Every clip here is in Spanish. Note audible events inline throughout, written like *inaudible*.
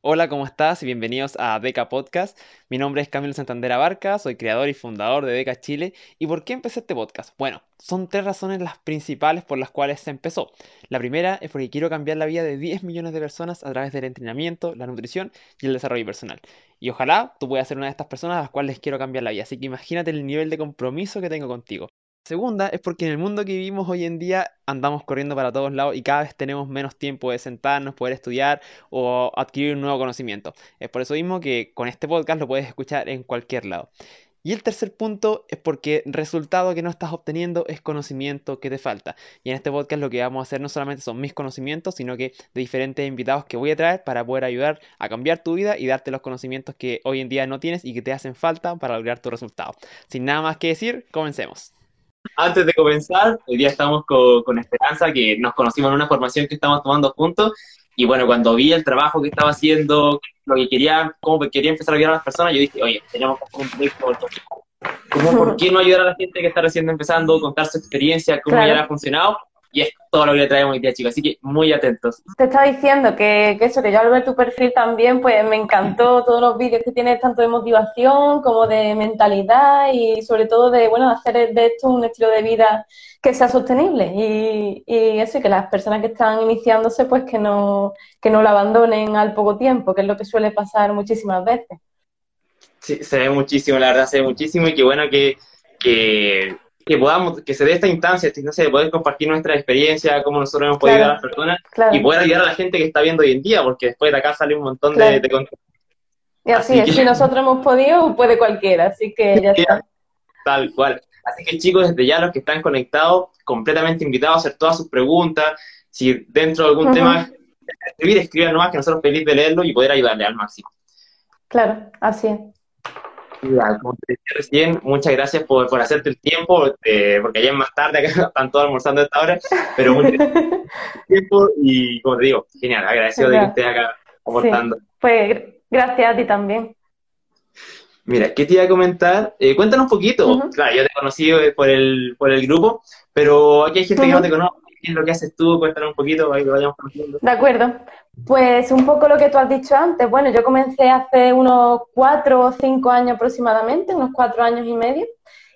Hola, ¿cómo estás? Y bienvenidos a Beca Podcast. Mi nombre es Camilo Santander Abarca, soy creador y fundador de Beca Chile. ¿Y por qué empecé este podcast? Bueno, son tres razones las principales por las cuales se empezó. La primera es porque quiero cambiar la vida de 10 millones de personas a través del entrenamiento, la nutrición y el desarrollo personal. Y ojalá tú puedas ser una de estas personas a las cuales quiero cambiar la vida. Así que imagínate el nivel de compromiso que tengo contigo. Segunda es porque en el mundo que vivimos hoy en día andamos corriendo para todos lados y cada vez tenemos menos tiempo de sentarnos, poder estudiar o adquirir un nuevo conocimiento. Es por eso mismo que con este podcast lo puedes escuchar en cualquier lado. Y el tercer punto es porque el resultado que no estás obteniendo es conocimiento que te falta. Y en este podcast lo que vamos a hacer no solamente son mis conocimientos, sino que de diferentes invitados que voy a traer para poder ayudar a cambiar tu vida y darte los conocimientos que hoy en día no tienes y que te hacen falta para lograr tu resultado. Sin nada más que decir, comencemos. Antes de comenzar, hoy día estamos con, Esperanza, que nos conocimos en una formación que estamos tomando juntos. Y bueno, cuando vi el trabajo que estaba haciendo, lo que quería, cómo quería empezar a ayudar a las personas, yo dije, oye, tenemos un proyecto. ¿Cómo, ¿Por qué no ayudar a la gente que está recién empezando, contar su experiencia, cómo ya ha funcionado? Y es todo lo que le traemos hoy día, chicos. Así que muy atentos. Te estaba diciendo que, que, eso, que yo al ver tu perfil también, pues me encantó todos los vídeos que tienes, tanto de motivación como de mentalidad y sobre todo de, bueno, hacer de esto un estilo de vida que sea sostenible. Y, y eso, y que las personas que están iniciándose, pues que no, que no lo abandonen al poco tiempo, que es lo que suele pasar muchísimas veces. Sí, se ve muchísimo, la verdad, se ve muchísimo y qué bueno que, que que podamos, que se dé esta instancia, no sé, poder compartir nuestra experiencia, cómo nosotros hemos podido ayudar a las personas y poder ayudar a la gente que está viendo hoy en día, porque después de acá sale un montón de, de Y así, es, si nosotros hemos podido, puede cualquiera, así que ya está. Tal cual. Así que chicos, desde ya los que están conectados, completamente invitados a hacer todas sus preguntas, si dentro de algún tema escribir, escriban nomás que nosotros feliz de leerlo y poder ayudarle al máximo. Claro, así es como te decía recién, muchas gracias por, por hacerte el tiempo, eh, porque ya es más tarde, *laughs* acá están todos almorzando a esta hora, pero muchas gracias *laughs* tiempo y, como te digo, genial, agradecido de que estés acá aportando. pues gracias a ti también. Mira, ¿qué te iba a comentar? Eh, cuéntanos un poquito. Claro, yo te conocí eh, por el, por el grupo, pero aquí hay gente que no te conoce. ¿Qué es lo que haces tú? Cuéntanos un poquito para que lo vayamos conociendo. De acuerdo. Pues un poco lo que tú has dicho antes. Bueno, yo comencé hace unos cuatro o cinco años aproximadamente, unos cuatro años y medio.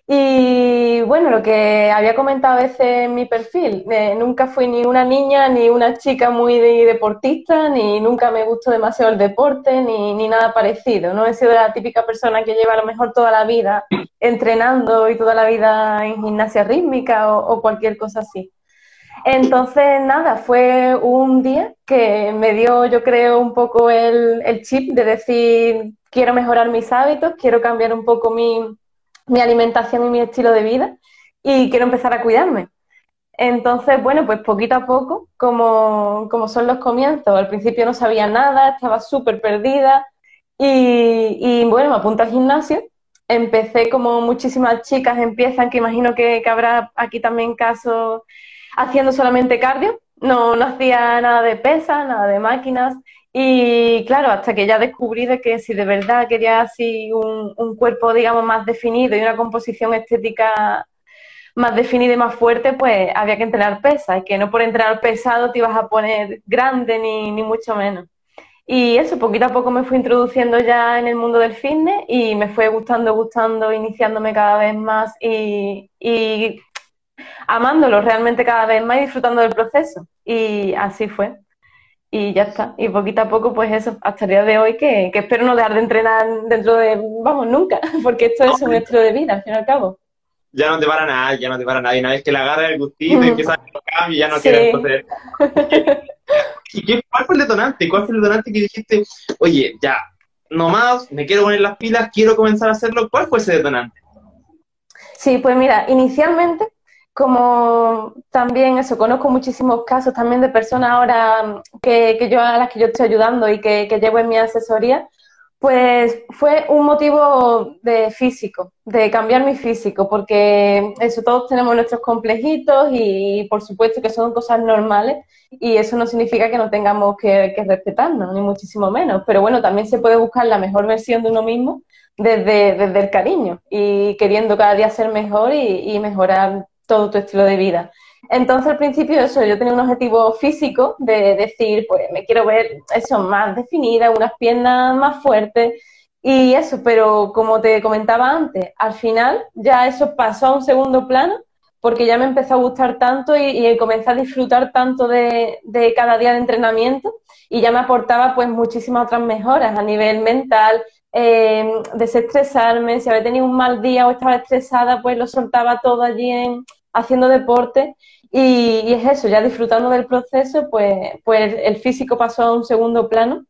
Y bueno, lo que había comentado a veces en mi perfil, eh, nunca fui ni una niña ni una chica muy deportista, ni nunca me gustó demasiado el deporte, ni, ni, nada parecido. No he sido la típica persona que lleva a lo mejor toda la vida entrenando y toda la vida en gimnasia rítmica o cualquier cosa así. Entonces, nada, fue un día que me dio, yo creo, un poco el, chip de decir, quiero mejorar mis hábitos, quiero cambiar un poco mi, alimentación y mi estilo de vida y quiero empezar a cuidarme. Entonces, bueno, pues poquito a poco, como, son los comienzos, al principio no sabía nada, estaba súper perdida y, bueno, me apunté al gimnasio. Empecé como muchísimas chicas empiezan, que imagino que, que habrá aquí también casos haciendo solamente cardio, no, no hacía nada de pesa, nada de máquinas. Y claro, hasta que ya descubrí de que si de verdad quería así un, un, cuerpo, digamos, más definido y una composición estética más definida y más fuerte, pues había que entrenar pesa. Y que no por entrenar pesado te ibas a poner grande ni, ni mucho menos. Y eso, poquito a poco me fui introduciendo ya en el mundo del fitness y me fue gustando, gustando, iniciándome cada vez más y, y amándolo realmente cada vez más y disfrutando del proceso. Y así fue. Y ya está. Y poquito a poco, pues eso, hasta el día de hoy, que, espero no dejar de entrenar dentro de, vamos, nunca, *laughs* porque esto es un estilo de vida, al fin y al cabo. Ya no te para nada, ya no te para nadie. Una vez que le agarra el gustito y empieza a cambios, ya no quieres poder. *laughs* ¿Y qué, cuál fue el detonante? ¿Cuál fue el detonante que dijiste, oye, ya, no más, me quiero poner las pilas, quiero comenzar a hacerlo? ¿Cuál fue ese detonante? Sí, pues mira, inicialmente como también eso, conozco muchísimos casos también de personas ahora que, que yo a las que yo estoy ayudando y que, que, llevo en mi asesoría, pues fue un motivo de físico, de cambiar mi físico, porque eso todos tenemos nuestros complejitos y, por supuesto que son cosas normales y eso no significa que no tengamos que, que, respetarnos, ni muchísimo menos, pero bueno, también se puede buscar la mejor versión de uno mismo desde, desde el cariño y queriendo cada día ser mejor y mejorar todo tu estilo de vida. Entonces al principio eso, yo tenía un objetivo físico de decir, pues me quiero ver eso más definida, unas piernas más fuertes y eso, pero como te comentaba antes, al final ya eso pasó a un segundo plano porque ya me empezó a gustar tanto y, comencé a disfrutar tanto de, cada día de entrenamiento y ya me aportaba pues muchísimas otras mejoras a nivel mental, eh, desestresarme, si había tenido un mal día o estaba estresada, pues lo soltaba todo allí en, haciendo deporte y, y, es eso, ya disfrutando del proceso, pues, pues el físico pasó a un segundo plano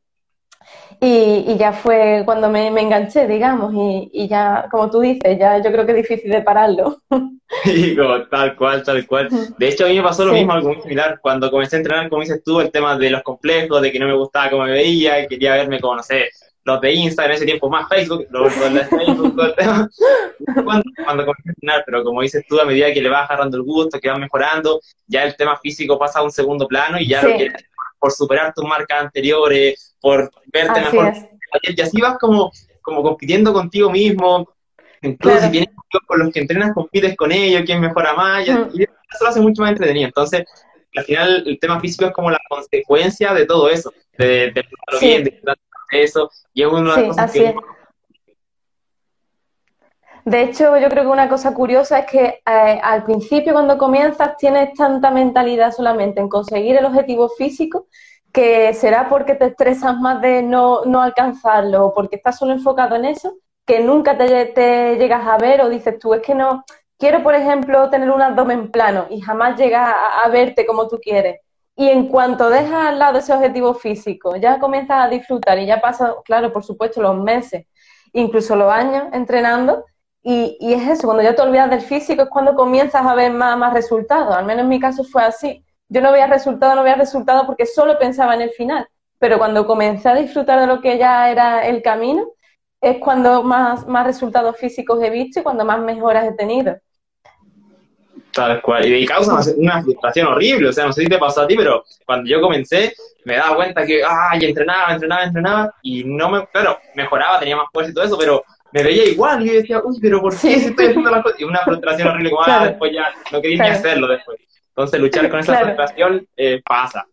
y, ya fue cuando me, enganché, digamos, y, ya, como tú dices, ya yo creo que es difícil de pararlo. *laughs* Sí, tal cual, tal cual. De hecho, a mí me pasó lo mismo, algo muy similar. Cuando comencé a entrenar, como dices tú, el tema de los complejos, de que no me gustaba cómo me veía, y quería verme como, no sé, los de Instagram, en ese tiempo más Facebook, los, de Facebook, todo el tema. Cuando, cuando a entrenar, pero como dices tú, a medida que le vas agarrando el gusto, que vas mejorando, ya el tema físico pasa a un segundo plano y ya lo quieres por superar tus marcas anteriores, por verte mejor. Y así vas como, como compitiendo contigo mismo. Incluso si tienes con los que entrenas, compites con ellos, quién mejora más. Y eso lo hace mucho más entretenido. Entonces, al final, el tema físico es como la consecuencia de todo eso, de, de lo bien, de eso. Y es una cosas que. De hecho, yo creo que una cosa curiosa es que eh, al principio cuando comienzas tienes tanta mentalidad solamente en conseguir el objetivo físico que será porque te estresas más de no, no alcanzarlo o porque estás solo enfocado en eso, que nunca te, te, llegas a ver o dices tú, es que no, quiero por ejemplo tener un abdomen plano y jamás llegas a, a verte como tú quieres. Y en cuanto dejas al lado ese objetivo físico, ya comienzas a disfrutar y ya pasan, claro, por supuesto, los meses, incluso los años entrenando, y, y, es eso, cuando ya te olvidas del físico es cuando comienzas a ver más, más resultados. Al menos en mi caso fue así. Yo no veía resultado, no veía resultado porque solo pensaba en el final. Pero cuando comencé a disfrutar de lo que ya era el camino, es cuando más, más resultados físicos he visto y cuando más mejoras he tenido. Tal cual. Y causa una frustración horrible. O sea, no sé si te pasó a ti, pero cuando yo comencé, me daba cuenta que, ay, entrenaba, entrenaba, entrenaba, y no me, claro, mejoraba, tenía más fuerza y todo eso, pero me veía igual y yo decía, uy, pero ¿por qué estoy haciendo las cosas? Y una frustración horrible, como, ah, después ya no quería ni hacerlo después. Entonces, luchar con esa frustración eh, pasa.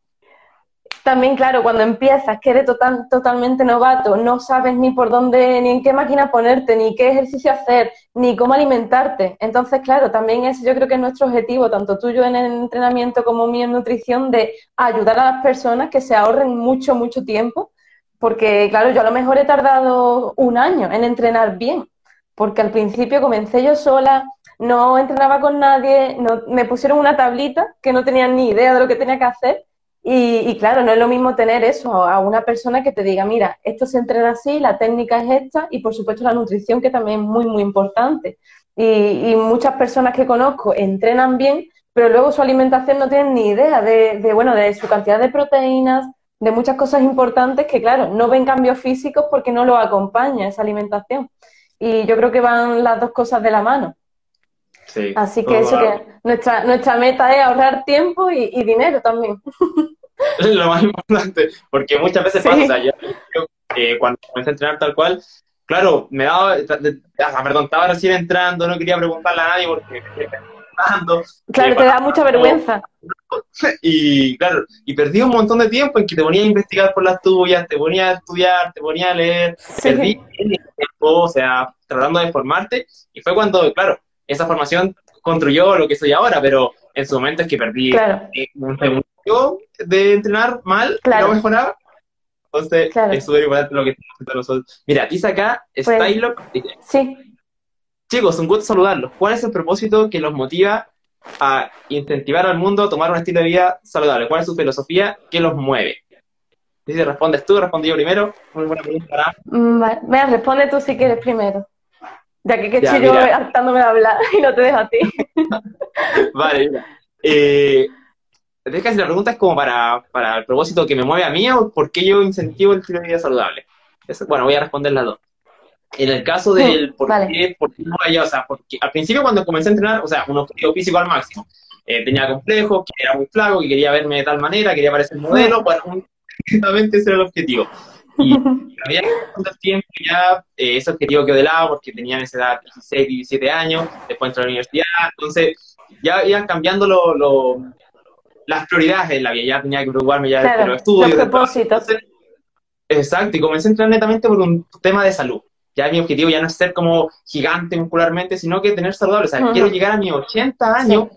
También, claro, cuando empiezas, que eres total, totalmente novato, no sabes ni por dónde, ni en qué máquina ponerte, ni qué ejercicio hacer, ni cómo alimentarte. Entonces, claro, también es, yo creo que es nuestro objetivo, tanto tuyo en el entrenamiento como mío en nutrición, de ayudar a las personas que se ahorren mucho, mucho tiempo porque, claro, yo a lo mejor he tardado un año en entrenar bien, porque al principio comencé yo sola, no entrenaba con nadie, no, me pusieron una tablita que no tenía ni idea de lo que tenía que hacer. Y, claro, no es lo mismo tener eso a una persona que te diga, mira, esto se entrena así, la técnica es esta y por supuesto la nutrición que también es muy, muy importante. Y, muchas personas que conozco entrenan bien, pero luego su alimentación no tienen ni idea de, de, bueno, de su cantidad de proteínas, de muchas cosas importantes que, claro, no ven cambios físicos porque no lo acompaña esa alimentación. Y yo creo que van las dos cosas de la mano. Sí, Así que eso que nuestra, nuestra meta es ahorrar tiempo y, dinero también. Es *laughs* lo más importante, porque muchas veces pasa, yo, cuando comencé a entrenar tal cual, claro, me daba, perdón, estaba recién entrando, no quería preguntarle a nadie porque Claro, te da mucha vergüenza. Y claro, y perdí un montón de tiempo en que te ponía a investigar por las tuyas, te ponía a estudiar, te ponía a leer, perdí tiempo, o sea, tratando de formarte, y fue cuando, claro, esa formación construyó lo que soy ahora, pero en su momento es que perdí un segundo de entrenar mal, claro. no mejoraba. Entonces, es súper importante lo que nosotros. Mira, dice acá, pues, Stylock. Sí. Chicos, un gusto saludarlos. ¿Cuál es el propósito que los motiva a incentivar al mundo a tomar un estilo de vida saludable? ¿Cuál es su filosofía? ¿Qué los mueve? Si respondes tú, respondí yo primero. Muy buena pregunta. Mm, vale. responde tú si quieres primero. Ya que, estoy yo hartándome de hablar *laughs* y no te dejo a ti. *laughs* vale, mira. Eh, que la pregunta es como para, para el propósito que me mueve a mí o por qué yo incentivo el estilo de vida saludable. bueno, voy a responder las dos. En el caso del *laughs* por, qué, por qué no o sea, porque al principio cuando comencé a entrenar, o sea, un objetivo físico al máximo, eh, tenía complejo, que era muy flaco, que quería verme de tal manera, quería parecer modelo, bueno, exactamente ese era el objetivo. Y *laughs* había que tiempo ya eh, ese objetivo quedó de lado porque tenía en esa edad 16, 17 años, después entré a la universidad, entonces ya iban cambiando lo, las prioridades en la vida, ya tenía que preocuparme ya de los estudios. Los propósitos. exacto, y comencé a entrar netamente por un tema de salud. Ya mi objetivo ya no es ser como gigante muscularmente, sino que tener saludable. O sea, quiero llegar a mis 80 años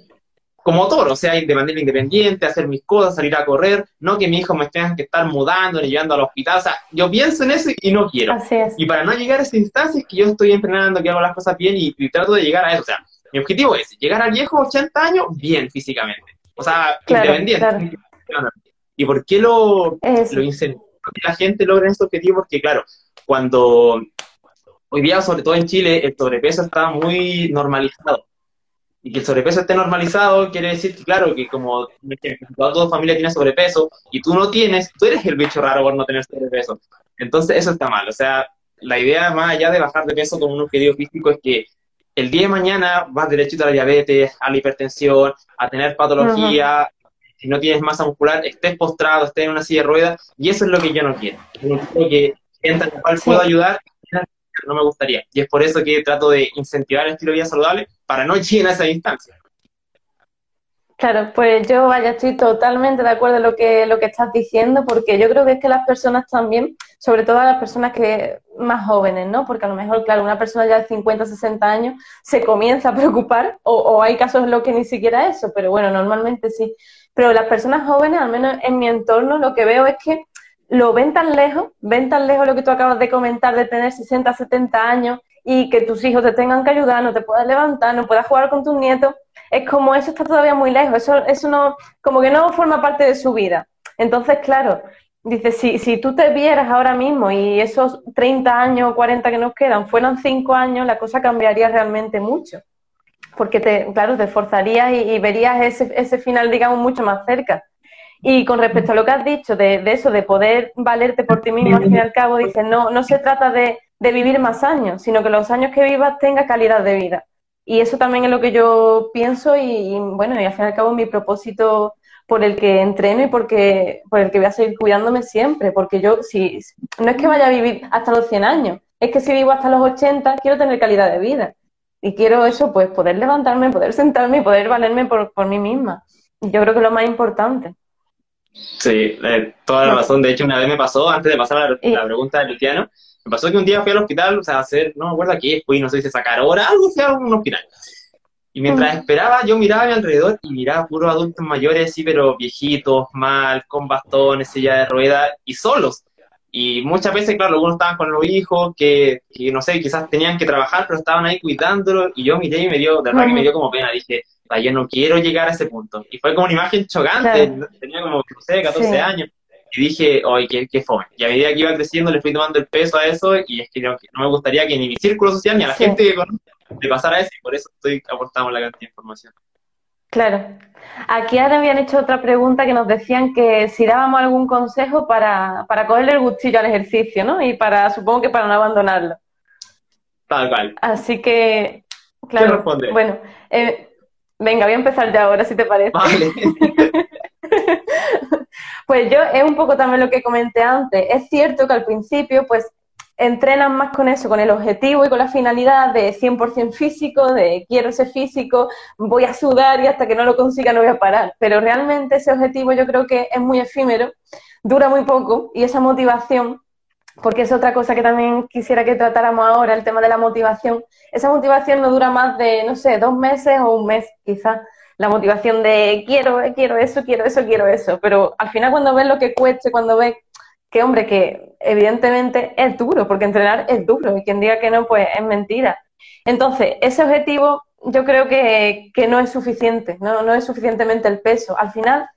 como toro, o sea, de manera independiente, hacer mis cosas, salir a correr, no que mi hijo me tenga que estar mudando ni llevando al hospital, o sea, yo pienso en eso y no quiero. Y para no llegar a esa instancia es que yo estoy entrenando, que hago las cosas bien y, trato de llegar a eso, o sea, mi objetivo es llegar al viejo 80 años bien físicamente, o sea, independiente. ¿Y por qué lo, lo incentivo? que la gente logra ese objetivo? Porque, claro, cuando hoy día, sobre todo en Chile, el sobrepeso está muy normalizado y que el sobrepeso esté normalizado quiere decir que, claro, que como toda tu familia tiene sobrepeso y tú no tienes, tú eres el bicho raro por no tener sobrepeso. Entonces, eso está mal. O sea, la idea más allá de bajar de peso con un objetivo físico es que el día de mañana vas derechito a la diabetes, a la hipertensión, a tener patología, si no tienes masa muscular, estés postrado, estés en una silla de ruedas, y eso es lo que yo no quiero. Yo quiero que al cual puedo ayudar no me gustaría. Y es por eso que trato de incentivar el estilo de vida saludable para no llegar a esa distancia. Claro, pues yo vaya, estoy totalmente de acuerdo en lo que, lo que estás diciendo, porque yo creo que es que las personas también, sobre todo las personas que más jóvenes, ¿no? Porque a lo mejor, claro, una persona ya de 50, 60 años se comienza a preocupar, o, o hay casos en los que ni siquiera eso, pero bueno, normalmente sí. Pero las personas jóvenes, al menos en mi entorno, lo que veo es que lo ven tan lejos, ven tan lejos lo que tú acabas de comentar de tener 60, 70 años y que tus hijos te tengan que ayudar, no te puedas levantar, no puedas jugar con tus nietos, es como eso está todavía muy lejos, eso, eso no, como que no forma parte de su vida. Entonces, claro, dice, si, si tú te vieras ahora mismo y esos 30 años o 40 que nos quedan fueran 5 años, la cosa cambiaría realmente mucho. Porque, te, claro, te esforzarías y, y verías ese, ese final, digamos, mucho más cerca. Y con respecto a lo que has dicho de, eso, de poder valerte por ti mismo, al fin y al cabo, dices, no, no se trata de, vivir más años, sino que los años que vivas tengas calidad de vida. Y eso también es lo que yo pienso y, bueno, y al fin y al cabo mi propósito por el que entreno y porque, por el que voy a seguir cuidándome siempre, porque yo si no es que vaya a vivir hasta los 100 años, es que si vivo hasta los 80 quiero tener calidad de vida y quiero eso, pues poder levantarme, poder sentarme y poder valerme por, por mí misma. Yo creo que es lo más importante. Sí, eh, toda la razón. De hecho, una vez me pasó, antes de pasar a la, pregunta de Luciano, me pasó que un día fui al hospital, o sea, a hacer, no me acuerdo qué, fui, no sé si sacar hora, algo, fui a un hospital. Y mientras esperaba, yo miraba a mi alrededor y miraba puros adultos mayores, sí, pero viejitos, mal, con bastones, silla de ruedas y solos. Y muchas veces, claro, algunos estaban con los hijos que, que, no sé, quizás tenían que trabajar, pero estaban ahí cuidándolo. Y yo miré y me dio, de verdad que me dio como pena. Dije, yo no quiero llegar a ese punto. Y fue como una imagen chocante, tenía como, no sé, 14 años. Y dije, oye, qué, qué fome. Y a medida que iba creciendo le fui tomando el peso a eso y es que no, me gustaría que ni mi círculo social ni a la gente que conozco le pasara eso y por eso estoy aportando la cantidad de información. Claro. Aquí ahora habían hecho otra pregunta que nos decían que si dábamos algún consejo para, para cogerle el gustillo al ejercicio, ¿no? Y para, supongo que para no abandonarlo. Tal cual. Así que, claro. Bueno, eh, Venga, voy a empezar ya ahora, si te parece. Vale. *laughs* pues yo, es un poco también lo que comenté antes. Es cierto que al principio, pues, entrenan más con eso, con el objetivo y con la finalidad de 100% físico, de quiero ser físico, voy a sudar y hasta que no lo consiga no voy a parar. Pero realmente ese objetivo yo creo que es muy efímero, dura muy poco y esa motivación porque es otra cosa que también quisiera que tratáramos ahora, el tema de la motivación. Esa motivación no dura más de, no sé, dos meses o un mes, quizás. La motivación de quiero, quiero eso, quiero eso, quiero eso. Pero al final cuando ves lo que cueste, cuando ves que, hombre, que evidentemente es duro, porque entrenar es duro, y quien diga que no, pues es mentira. Entonces, ese objetivo yo creo que, que no es suficiente, no, no es suficientemente el peso. Al final,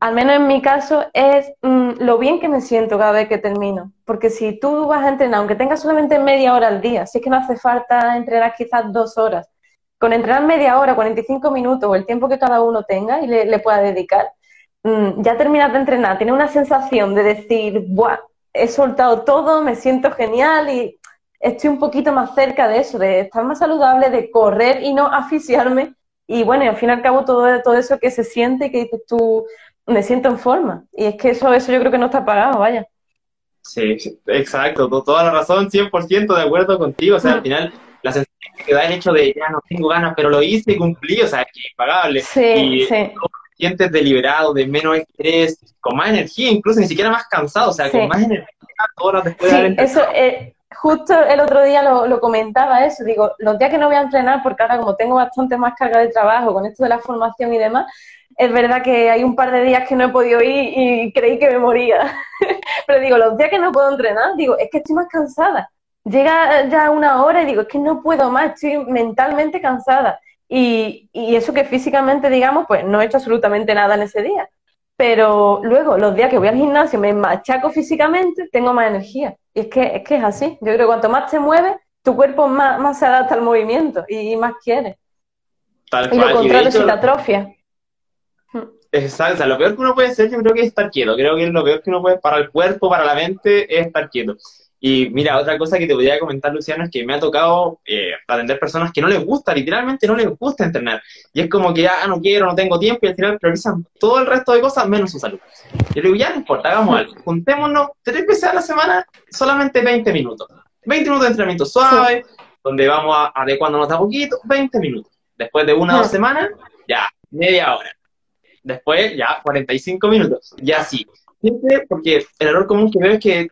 al menos en mi caso, es mm, lo bien que me siento cada vez que termino. Porque si tú vas a entrenar, aunque tengas solamente media hora al día, si es que no hace falta entrenar quizás dos horas, con entrenar media hora, 45 minutos o el tiempo que cada uno tenga y le, pueda dedicar, mm, ya terminas de entrenar, tienes una sensación de decir, Buah, he soltado todo, me siento genial y estoy un poquito más cerca de eso, de estar más saludable, de correr y no *laughs* asfixiarme. Y bueno, y al fin y al cabo todo, todo eso que se siente, que dices tú, me siento en forma. Y es que eso, eso yo creo que no está pagado, vaya. Sí, exacto, toda la razón, 100% de acuerdo contigo. O sea, al final, la sensación te da el hecho de ya no tengo ganas, pero lo hice y cumplí, o sea, es que es pagable. Sí, y sí. sientes deliberado, de menos estrés, con más energía, incluso ni siquiera más cansado, o sea, Sí. con más energía horas después Sí, de haber eso, eh, justo el otro día lo, lo comentaba eso, digo, los días que no voy a entrenar, porque ahora como tengo bastante más carga de trabajo con esto de la formación y demás, es verdad que hay un par de días que no he podido ir y creí que me moría. *laughs* Pero digo, los días que no puedo entrenar, digo, es que estoy más cansada. Llega ya una hora y digo, es que no puedo más, estoy mentalmente cansada. Y, y eso que físicamente, digamos, pues no he hecho absolutamente nada en ese día. Pero luego, los días que voy al gimnasio, me machaco físicamente, tengo más energía. Y es que es, que es así. Yo creo que cuanto más te mueves, tu cuerpo más, más se adapta al movimiento y más quiere. tal Y lo cual. Y contrario, hecho, si te atrofia. Exacto, o sea, lo peor que uno puede hacer yo creo que es estar quieto, creo que lo peor que uno puede para el cuerpo, para la mente, es estar quieto. Y mira, otra cosa que te podría comentar, Luciano, es que me ha tocado eh, atender personas que no les gusta, literalmente no les gusta entrenar. Y es como que, ah, no quiero, no tengo tiempo, y al final priorizan todo el resto de cosas menos su salud. Yo le digo, ya no importa, hagamos algo, juntémonos tres veces a la semana, solamente 20 minutos. 20 minutos de entrenamiento suave, donde vamos a, adecuándonos de a poquito, 20 minutos. Después de una o dos semanas, ya, media hora. Después, ya, 45 minutos. Y así. Siempre, porque el error común que veo es que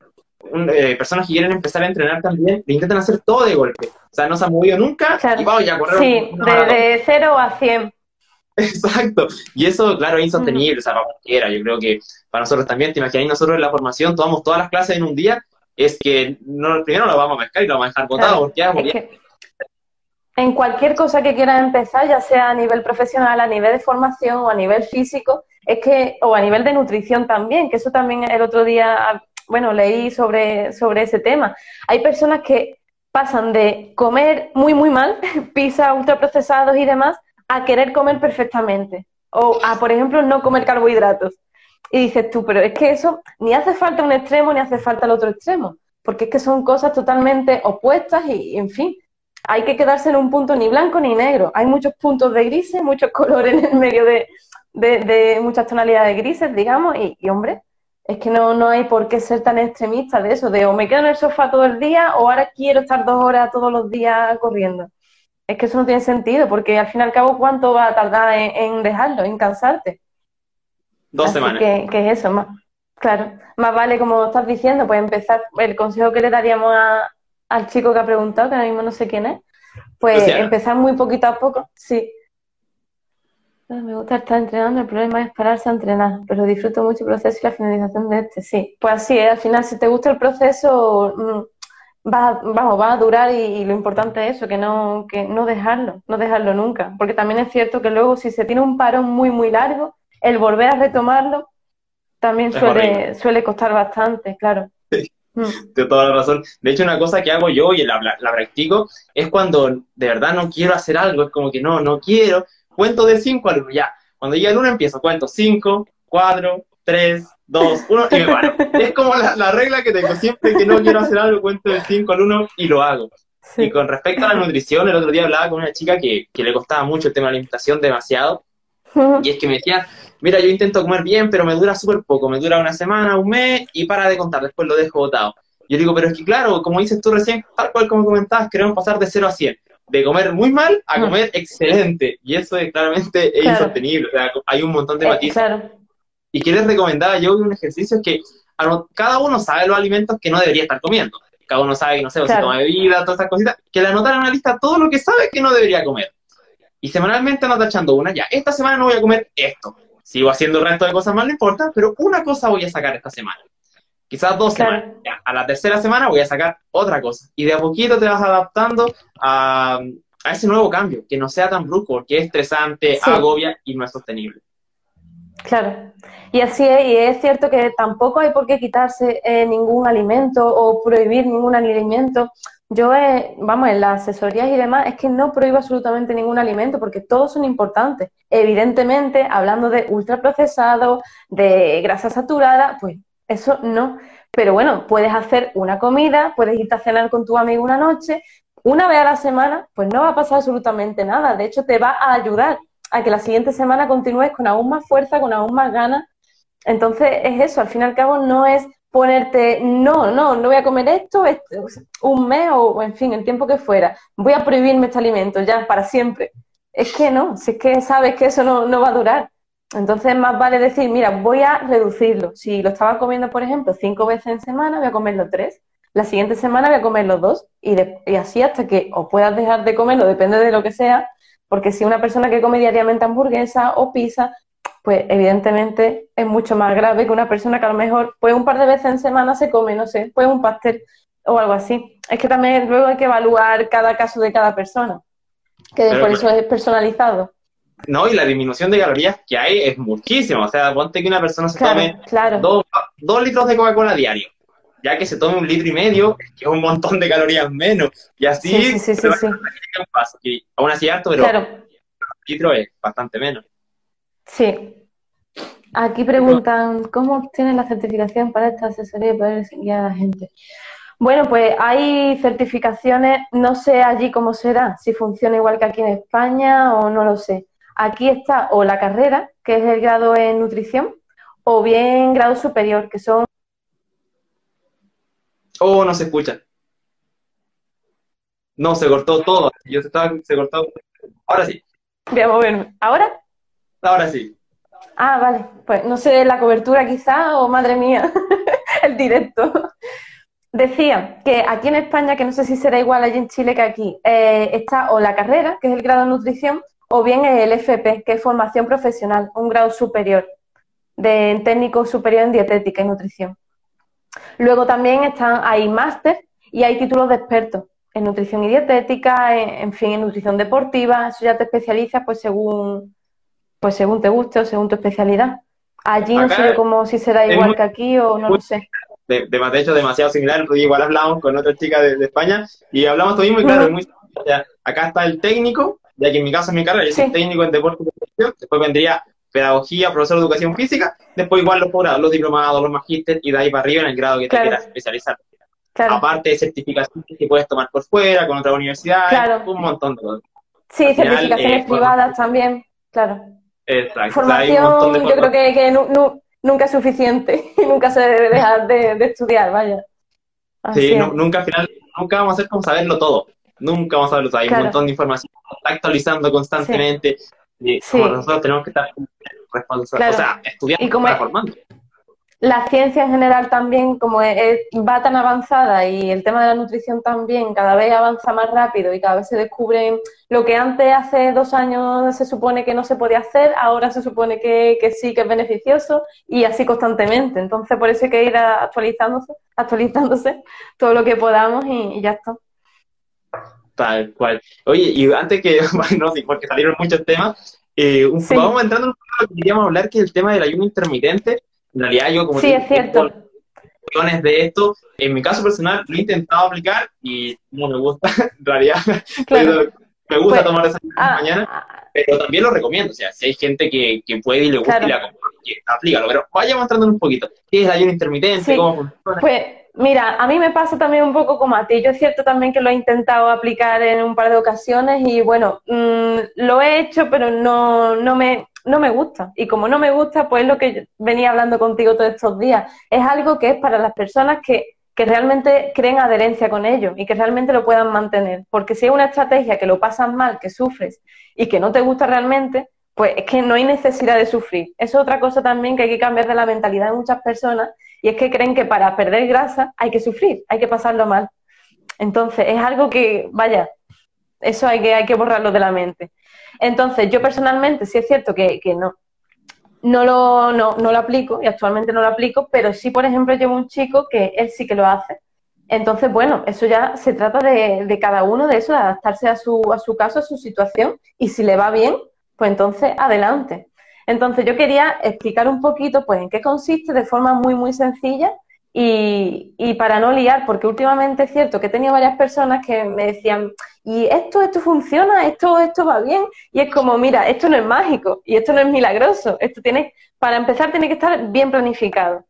un- eh, personas que quieren empezar a entrenar también, lo intentan hacer todo de golpe. O sea, no se han movido nunca Claro. y vamos ya a correr Sí, una de, maratón. de 0 a 100. *laughs* Exacto. Y eso, claro, es insostenible, o sea, para cualquiera. Yo creo que para nosotros también, te imaginas, nosotros en la formación tomamos todas las clases en un día, es que no, primero lo vamos a pescar y lo vamos a dejar botado, Claro, porque ya, en cualquier cosa que quieras empezar, ya sea a nivel profesional, a nivel de formación o a nivel físico, es que, o a nivel de nutrición también, que eso también el otro día, bueno, leí sobre, sobre ese tema. Hay personas que pasan de comer muy, muy mal, *laughs* pizza, ultraprocesados y demás, a querer comer perfectamente. O a, por ejemplo, no comer carbohidratos. Y dices tú, pero es que eso ni hace falta un extremo ni hace falta el otro extremo, porque es que son cosas totalmente opuestas y, en fin, hay que quedarse en un punto ni blanco ni negro. Hay muchos puntos de grises, muchos *laughs* colores en el medio de, de- de muchas tonalidades de grises, digamos, y, y, hombre, es que no, no hay por qué ser tan extremista de eso, de o me quedo en el sofá todo el día o ahora quiero estar dos horas todos los días corriendo. Es que eso no tiene sentido, porque al fin y al cabo, ¿cuánto va a tardar en, en dejarlo, en cansarte? dos Así semanas. que, que es eso, más, claro, más vale, como estás diciendo, pues empezar, el consejo que le daríamos a- al chico que ha preguntado, que ahora mismo no sé quién es, pues empezar muy poquito a poco, sí. Me gusta estar entrenando, el problema es pararse a entrenar, pero disfruto mucho el proceso y la finalización de este, sí. Pues así es, al final, si te gusta el proceso, mm, va, a- vamos, va a durar y, y lo importante es eso, que no, que no dejarlo, no dejarlo nunca, porque también es cierto que luego si se tiene un parón muy, muy largo, el volver a retomarlo también suele, suele costar bastante, claro. Mm, Tienes toda la razón. De hecho, una cosa que hago yo y la, la- la practico es cuando de verdad no quiero hacer algo, es como que no, no quiero. Cuento de 5 al 1, ya. Cuando llega el 1 empiezo, cuento 5, 4, 3, 2, 1 y me paro. *laughs* es como la, la regla que tengo, siempre que no quiero hacer algo, cuento de 5 al 1 y lo hago. Y sí. con respecto a la nutrición, el otro día hablaba con una chica que, que le costaba mucho el tema de la alimentación, demasiado, *laughs* y es que me decía, mira, yo intento comer bien, pero me dura súper poco, me dura una semana, un mes y para de contar, después lo dejo botado. Yo digo, pero es que claro, como dices tú recién, tal cual como comentabas, queremos pasar de 0 a 100, de comer muy mal a Mm. comer excelente, y eso es, claramente es insostenible, o sea, hay un montón de Eh, matices. claro, Y que les recomendaba yo un ejercicio es que cada uno sabe los alimentos que no debería estar comiendo. Cada uno sabe, no sé, si toma bebida, todas esas cositas, que le anotar en una lista todo lo que sabe que no debería comer. Y semanalmente anda tachando una, ya, esta semana no voy a comer esto. Sigo haciendo el resto de cosas más, no importa, pero una cosa voy a sacar esta semana. Quizás dos Claro. semanas. Ya, a la tercera semana voy a sacar otra cosa. Y de a poquito te vas adaptando a, a ese nuevo cambio, que no sea tan brusco, porque es estresante, Sí. agobia y no es sostenible. Claro, y así es, y es cierto que tampoco hay por qué quitarse eh, ningún alimento o prohibir ningún alimento. Yo, eh, vamos, en las asesorías y demás, es que no prohíbo absolutamente ningún alimento porque todos son importantes. Evidentemente, hablando de ultraprocesados, de grasa saturada, pues eso no. Pero bueno, puedes hacer una comida, puedes irte a cenar con tu amigo una noche, una vez a la semana, pues no va a pasar absolutamente nada. De hecho, te va a ayudar a que la siguiente semana continúes con aún más fuerza, con aún más ganas. Entonces es eso, al fin y al cabo no es ponerte, no, no, no voy a comer esto, un mes o, en fin, el tiempo que fuera, voy a prohibirme este alimento ya para siempre. Es que no, si es que sabes que eso no, no va a durar. Entonces más vale decir, mira, voy a reducirlo. Si lo estaba comiendo, por ejemplo, cinco veces en semana, voy a comerlo tres. La siguiente semana voy a comerlo dos. Y, y así hasta que o puedas dejar de comerlo, depende de lo que sea. Porque si una persona que come diariamente hamburguesa o pizza, pues evidentemente es mucho más grave que una persona que a lo mejor pues un par de veces en semana se come, no sé, pues un pastel o algo así. Es que también luego hay que evaluar cada caso de cada persona, que por eso es personalizado. No, y la disminución de calorías que hay es muchísima. O sea, ponte que una persona se tome Dos, litros de Coca-Cola diario. Ya que se tome un litro y medio, que es un montón de calorías menos. Y así, sí, sí, sí, sí, aún así harto, pero un litro es bastante menos. Sí. Aquí preguntan, ¿cómo obtienen la certificación para esta asesoría y poder guiar a la gente? Bueno, pues hay certificaciones, no sé allí cómo será, si funciona igual que aquí en España o no lo sé. Aquí está o la carrera, que es el grado en nutrición, o bien grado superior, que son... Oh, no se escucha. No, se cortó todo. Yo estaba, se cortó. Ahora sí. Voy a moverme. ¿Ahora? Ahora sí. Ah, vale. Pues no sé, la cobertura quizá, o madre mía, *laughs* el directo. Decía que aquí en España, que no sé si será igual allí en Chile que aquí, eh, está o la carrera, que es el grado de nutrición, o bien el FP, que es formación profesional, un grado superior, de técnico superior en dietética y nutrición. Luego también están, hay máster y hay títulos de expertos en nutrición y dietética, en, fin, en nutrición deportiva, eso ya te especializas pues según, pues según te guste o según tu especialidad. Allí no sé cómo si será igual que aquí o no lo sé. De, de, hecho, demasiado similar, porque igual hablamos con otra chica de, España y hablamos todo mismo y claro, muy, acá está el técnico, ya que en mi caso es mi carrera, yo soy técnico en deporte y después vendría pedagogía, profesor de educación física, después igual los posgrados, los diplomados, los magísteres y de ahí para arriba en el grado que te quieras especializar. Aparte de certificaciones que puedes tomar por fuera, con otra universidad, un montón de cosas. Sí, certificaciones eh, privadas también, claro. Exacto. Formación, yo creo que, nunca es suficiente *laughs* y nunca se debe dejar de, estudiar, vaya. sí, nunca al final, nunca vamos a hacer como saberlo todo nunca vamos a verlos. Hay un montón de información, está actualizando constantemente. Y nosotros tenemos que estar responsables, o sea, estudiando y como formando. La ciencia en general también, como va tan avanzada y el tema de la nutrición también cada vez avanza más rápido y cada vez se descubren lo que antes, hace dos años, se supone que no se podía hacer, ahora se supone que, sí, que es beneficioso y así constantemente. Entonces, por eso hay que ir actualizándose, actualizándose todo lo que podamos y ya está. Tal cual. Oye, y antes que, *laughs* bueno, sí, porque salieron muchos temas, eh, vamos entrando en un que queríamos hablar, que es el tema del ayuno intermitente. En realidad, yo como sí, es cierto. de esto, en mi caso personal lo he intentado aplicar y no me gusta, *laughs* en realidad. me gusta pues, tomar esa ah, mañana, ah, pero también lo recomiendo. O sea, si hay gente que, que puede y le gusta y la aplícalo. Pero vaya mostrándonos un poquito. ¿Qué es el ayuno intermitente? ¿Cómo funciona? Pues Mira, a mí me pasa también un poco como a ti. Yo es cierto también que lo he intentado aplicar en un par de ocasiones y bueno, mm, lo he hecho, pero no, no, me, no me gusta. Y como no me gusta, pues lo que venía hablando contigo todos estos días. Es algo que es para las personas que, que realmente creen adherencia con ello y que realmente lo puedan mantener. Porque si es una estrategia que lo pasas mal, que sufres y que no te gusta realmente, pues es que no hay necesidad de sufrir. Es otra cosa también que hay que cambiar de la mentalidad de muchas personas y es que creen que para perder grasa hay que sufrir, hay que pasarlo mal. Entonces, es algo que, vaya, eso hay que, hay que borrarlo de la mente. Entonces, yo personalmente sí es cierto que, no, no lo, no, lo aplico y actualmente no lo aplico, pero sí, por ejemplo, llevo un chico que él sí que lo hace. Entonces, bueno, eso ya se trata de, de cada uno de eso, de adaptarse a su, a su caso, a su situación, y si le va bien, pues entonces adelante. Entonces yo quería explicar un poquito pues en qué consiste de forma muy muy sencilla y, y, para no liar, porque últimamente es cierto que he tenido varias personas que me decían, y esto, esto funciona, esto, esto va bien, y es como, mira, esto no es mágico y esto no es milagroso, esto tiene, para empezar tiene que estar bien planificado.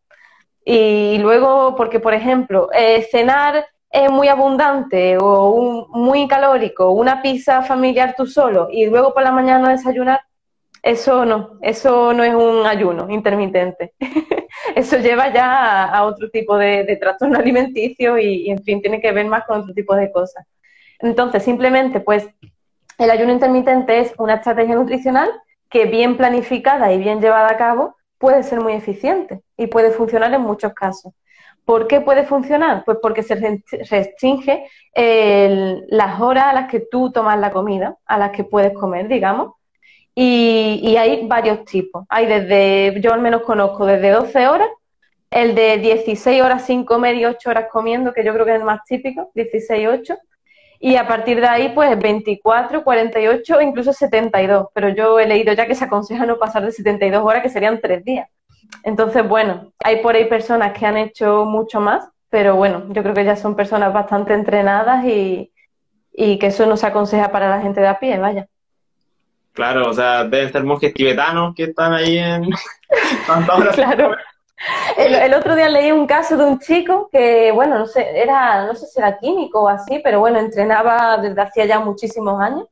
Y luego, porque por ejemplo, eh, cenar es muy abundante o un, muy calórico, una pizza familiar tú solo y luego por la mañana desayunar, eso no, eso no es un ayuno intermitente. *laughs* eso lleva ya a, otro tipo de, trastorno alimenticio y, en fin, tiene que ver más con otro tipo de cosas. Entonces, simplemente, pues, el ayuno intermitente es una estrategia nutricional que bien planificada y bien llevada a cabo puede ser muy eficiente y puede funcionar en muchos casos. ¿Por qué puede funcionar? Pues porque se restringe las horas a las que tú tomas la comida, a las que puedes comer, digamos. Y, hay varios tipos. Hay desde, yo al menos conozco, desde 12 horas, el de 16 horas sin comer y 8 horas comiendo, que yo creo que es el más típico, 16-8. Y a partir de ahí, pues 24, 48 incluso 72. Pero yo he leído ya que se aconseja no pasar de 72 horas, que serían 3 días. Entonces, bueno, hay por ahí personas que han hecho mucho más, pero bueno, yo creo que ya son personas bastante entrenadas y, que eso no se aconseja para la gente de a pie, vaya. Claro, o sea, deben ser monjes tibetanos que están ahí en... *laughs* claro. El, otro día leí un caso de un chico que, bueno, no sé, era, no sé si era químico o así, pero bueno, entrenaba desde hacía ya muchísimos años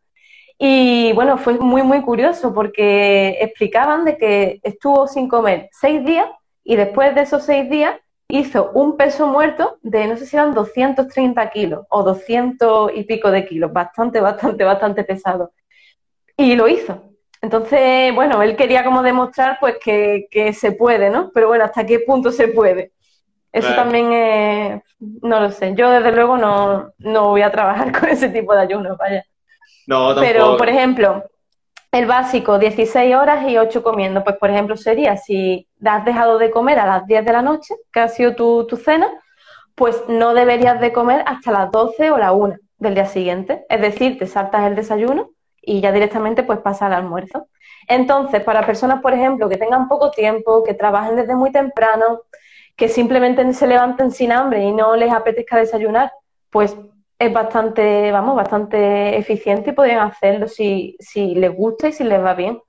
y bueno, fue muy, muy curioso porque explicaban de que estuvo sin comer seis días y después de esos seis días hizo un peso muerto de, no sé si eran 230 kilos o 200 y pico de kilos, bastante, bastante, bastante pesado. Y lo hizo. Entonces, bueno, él quería como demostrar pues que, se puede, ¿no? Pero bueno, ¿hasta qué punto se puede? Eso también es, no lo sé. Yo desde luego no, no voy a trabajar *laughs* con ese tipo de ayuno, vaya. No, Pero, por ejemplo, el básico, 16 horas y 8 comiendo. Pues, por ejemplo, sería si has dejado de comer a las 10 de la noche, que ha sido tu, cena, pues no deberías de comer hasta las 12 o la 1 del día siguiente. Es decir, te saltas el desayuno y ya directamente pues pasa al almuerzo. Entonces, para personas, por ejemplo, que tengan poco tiempo, que trabajen desde muy temprano, que simplemente se levanten sin hambre y no les apetezca desayunar, pues es bastante, vamos, bastante eficiente y podrían hacerlo si, si les gusta y si les va bien.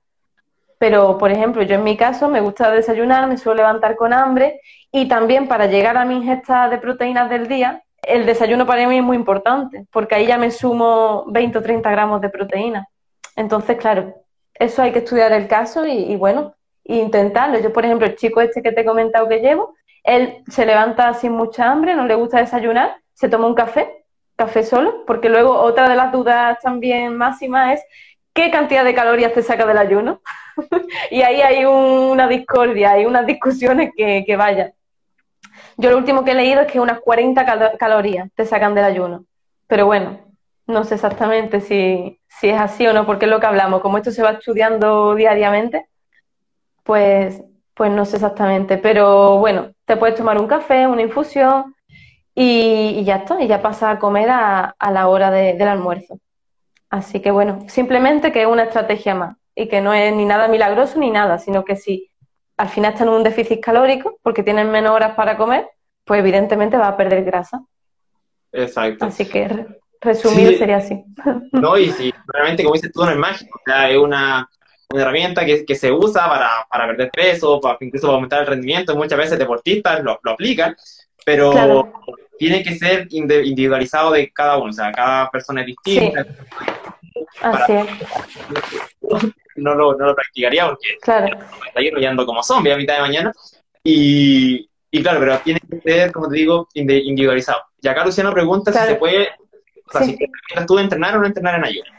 Pero, por ejemplo, yo en mi caso me gusta desayunar, me suelo levantar con hambre y también para llegar a mi ingesta de proteínas del día, el desayuno para mí es muy importante, porque ahí ya me sumo 20 o 30 gramos de proteína. Entonces, claro, eso hay que estudiar el caso y, y bueno, intentarlo. Yo, por ejemplo, el chico este que te he comentado que llevo, él se levanta sin mucha hambre, no le gusta desayunar, se toma un café café solo, porque luego otra de las dudas también máximas es qué cantidad de calorías te saca del ayuno. *laughs* y ahí hay una discordia, hay unas discusiones que, que vayan. Yo lo último que he leído es que unas 40 calorías te sacan del ayuno. Pero bueno, no sé exactamente si, si es así o no, porque es lo que hablamos. Como esto se va estudiando diariamente, pues, pues no sé exactamente. Pero bueno, te puedes tomar un café, una infusión, y, ya está, y ya pasa a comer a, la hora del almuerzo. Así que bueno, simplemente que es una estrategia más y que no es ni nada milagroso ni nada, sino que si al final están en un déficit calórico porque tienen menos horas para comer, pues evidentemente va a perder grasa. Exacto. Así que resumido sería así. *laughs* No, y si realmente, como dices tú, no es mágico, o sea, es una, herramienta que, que, se usa para, para perder peso, para, incluso para aumentar el rendimiento, muchas veces deportistas lo, lo aplican, pero tiene que ser individualizado de cada uno, o sea, cada persona es distinta. Así es. No lo, no lo practicaría porque claro. estoy ando como zombie a mitad de mañana. Y, y, claro, pero tiene que ser, como te digo, individualizado. Y acá Luciano pregunta si se puede, o sea, si te tú de entrenar o no entrenar en ayuno.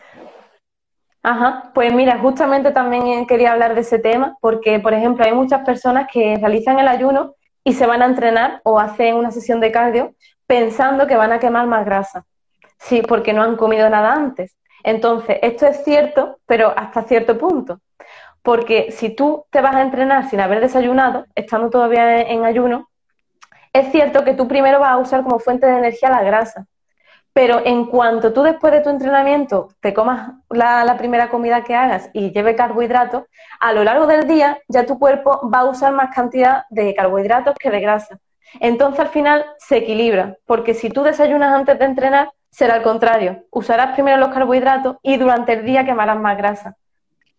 Ajá, pues mira, justamente también quería hablar de ese tema, porque, por ejemplo, hay muchas personas que realizan el ayuno y se van a entrenar o hacen una sesión de cardio pensando que van a quemar más grasa. Sí, porque no han comido nada antes. Entonces, esto es cierto, pero hasta cierto punto. Porque si tú te vas a entrenar sin haber desayunado, estando todavía en ayuno, es cierto que tú primero vas a usar como fuente de energía la grasa. Pero en cuanto tú después de tu entrenamiento te comas la, primera comida que hagas y lleve carbohidratos, a lo largo del día ya tu cuerpo va a usar más cantidad de carbohidratos que de grasa. Entonces al final se equilibra, porque si tú desayunas antes de entrenar, será al contrario. Usarás primero los carbohidratos y durante el día quemarás más grasa.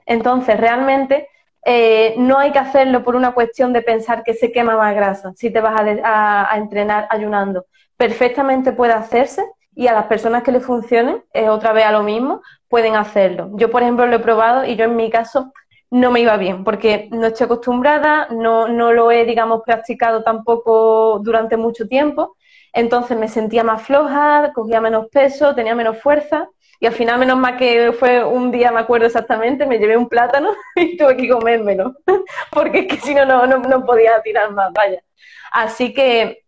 Entonces realmente eh, no hay que hacerlo por una cuestión de pensar que se quema más grasa si te vas a entrenar ayunando. Perfectamente puede hacerse y a las personas que le funcionen, otra vez a lo mismo, pueden hacerlo. Yo, por ejemplo, lo he probado y yo en mi caso no me iba bien, porque no estoy acostumbrada, no, no lo he, digamos, practicado tampoco durante mucho tiempo, entonces me sentía más floja, cogía menos peso, tenía menos fuerza, y al final, menos mal que fue un día, me acuerdo exactamente, me llevé un plátano *laughs* y tuve que comérmelo, *laughs* porque es que si no, no, no podía tirar más, vaya. Así que,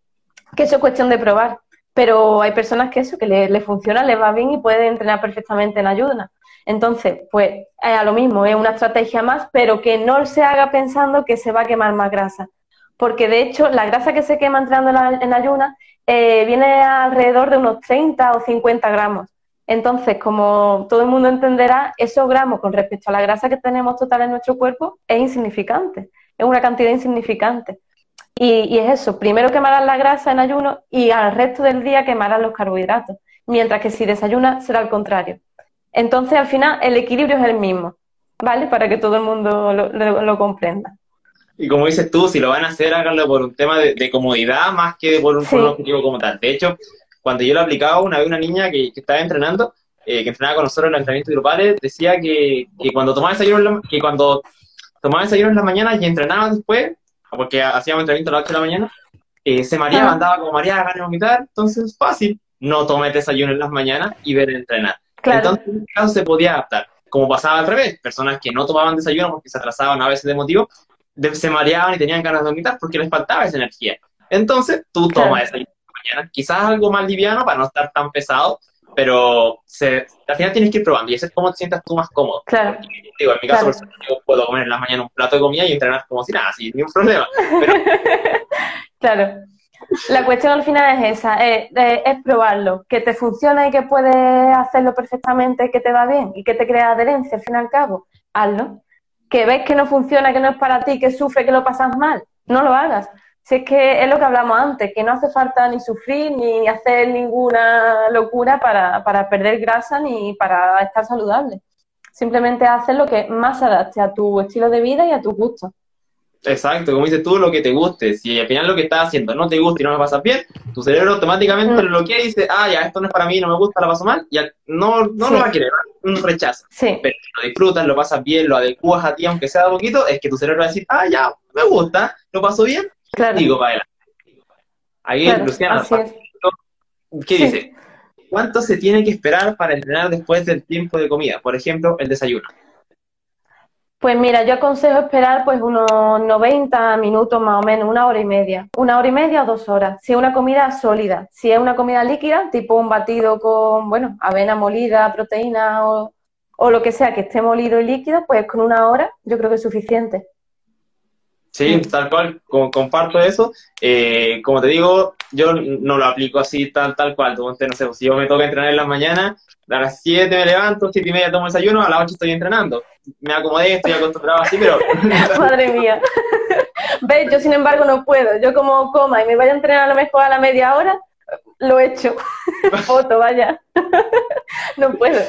que eso es cuestión de probar. Pero hay personas que eso, que le, le funciona, le va bien y puede entrenar perfectamente en ayuda. Entonces, pues a lo mismo, es una estrategia más, pero que no se haga pensando que se va a quemar más grasa. Porque de hecho, la grasa que se quema entrando en, ayuna eh, viene alrededor de unos 30 o 50 gramos. Entonces, como todo el mundo entenderá, esos gramos con respecto a la grasa que tenemos total en nuestro cuerpo es insignificante, es una cantidad insignificante. Y, es eso, primero quemarás la grasa en ayuno y al resto del día quemarás los carbohidratos, mientras que si desayunas será al contrario. Entonces, al final, el equilibrio es el mismo, ¿vale? Para que todo el mundo lo, comprenda. Y como dices tú, si lo van a hacer, háganlo por un tema de, comodidad más que por un, objetivo como tal. De hecho, cuando yo lo aplicaba, una vez una niña que, estaba entrenando, eh, que entrenaba con nosotros en los entrenamientos grupales, decía que, cuando tomaba desayuno, que cuando tomaba desayuno en las mañanas y entrenaba después, porque hacíamos entrenamiento a las 8 de la mañana, eh, se mareaba, andaba como mareada, ganas de vomitar, entonces fácil, no tomes desayuno en las mañanas y ver entrenar. Entonces, en este caso se podía adaptar. Como pasaba al revés, personas que no tomaban desayuno porque se atrasaban a veces de motivo, se mareaban y tenían ganas de vomitar porque les faltaba esa energía. Entonces, tú tomas desayuno en la mañana, quizás algo más liviano para no estar tan pesado, pero se, al final tienes que ir probando y ese es como te sientas tú más cómodo. Claro. digo, en mi caso, yo puedo comer en la mañana un plato de comida y entrenar como si nada, sin ningún problema. *laughs* claro. La cuestión al final es esa, es, probarlo, que te funciona y que puedes hacerlo perfectamente, que te va bien y que te crea adherencia al fin y al cabo, hazlo. Que ves que no funciona, que no es para ti, que sufre, que lo pasas mal, no lo hagas. Si es que es lo que hablamos antes, que no hace falta ni sufrir ni hacer ninguna locura para, para perder grasa ni para estar saludable. Simplemente hacer lo que más adapte a tu estilo de vida y a tu gusto. Exacto, como dices tú, lo que te guste. Si al final lo que estás haciendo no te gusta y no me pasas bien, tu cerebro automáticamente lo bloquea y dice, ah, ya, esto no es para mí, no me gusta, lo paso mal, ya no, no lo va a querer, un rechazo. Sí. Pero si lo disfrutas, lo pasas bien, lo adecuas a ti, aunque sea de poquito, es que tu cerebro va a decir, ah, ya, me gusta, lo paso bien, claro. digo, para adelante. Ahí, Luciana, ¿qué dice? ¿Cuánto se tiene que esperar para entrenar después del tiempo de comida? Por ejemplo, el desayuno. Pues mira, yo aconsejo esperar pues unos 90 minutos más o menos, una hora y media. Una hora y media o dos horas. Si es una comida sólida. Si es una comida líquida, tipo un batido con, bueno, avena molida, proteína o, lo que sea que esté molido y líquido, pues con una hora yo creo que es suficiente. Sí, tal cual, comparto eso. Eh, como te digo, yo no lo aplico así tal, tal cual. Entonces, no sé, si yo me toca entrenar en las mañanas, a las 7 me levanto, 7 y media tomo desayuno, a las 8 estoy entrenando. Me acomodé, estoy acostumbrado así, pero... *laughs* Madre mía. ¿Ves? Yo, sin embargo, no puedo. Yo como coma y me vaya a entrenar a lo mejor a la media hora, lo he hecho. *laughs* Foto, vaya. *laughs* no puedo.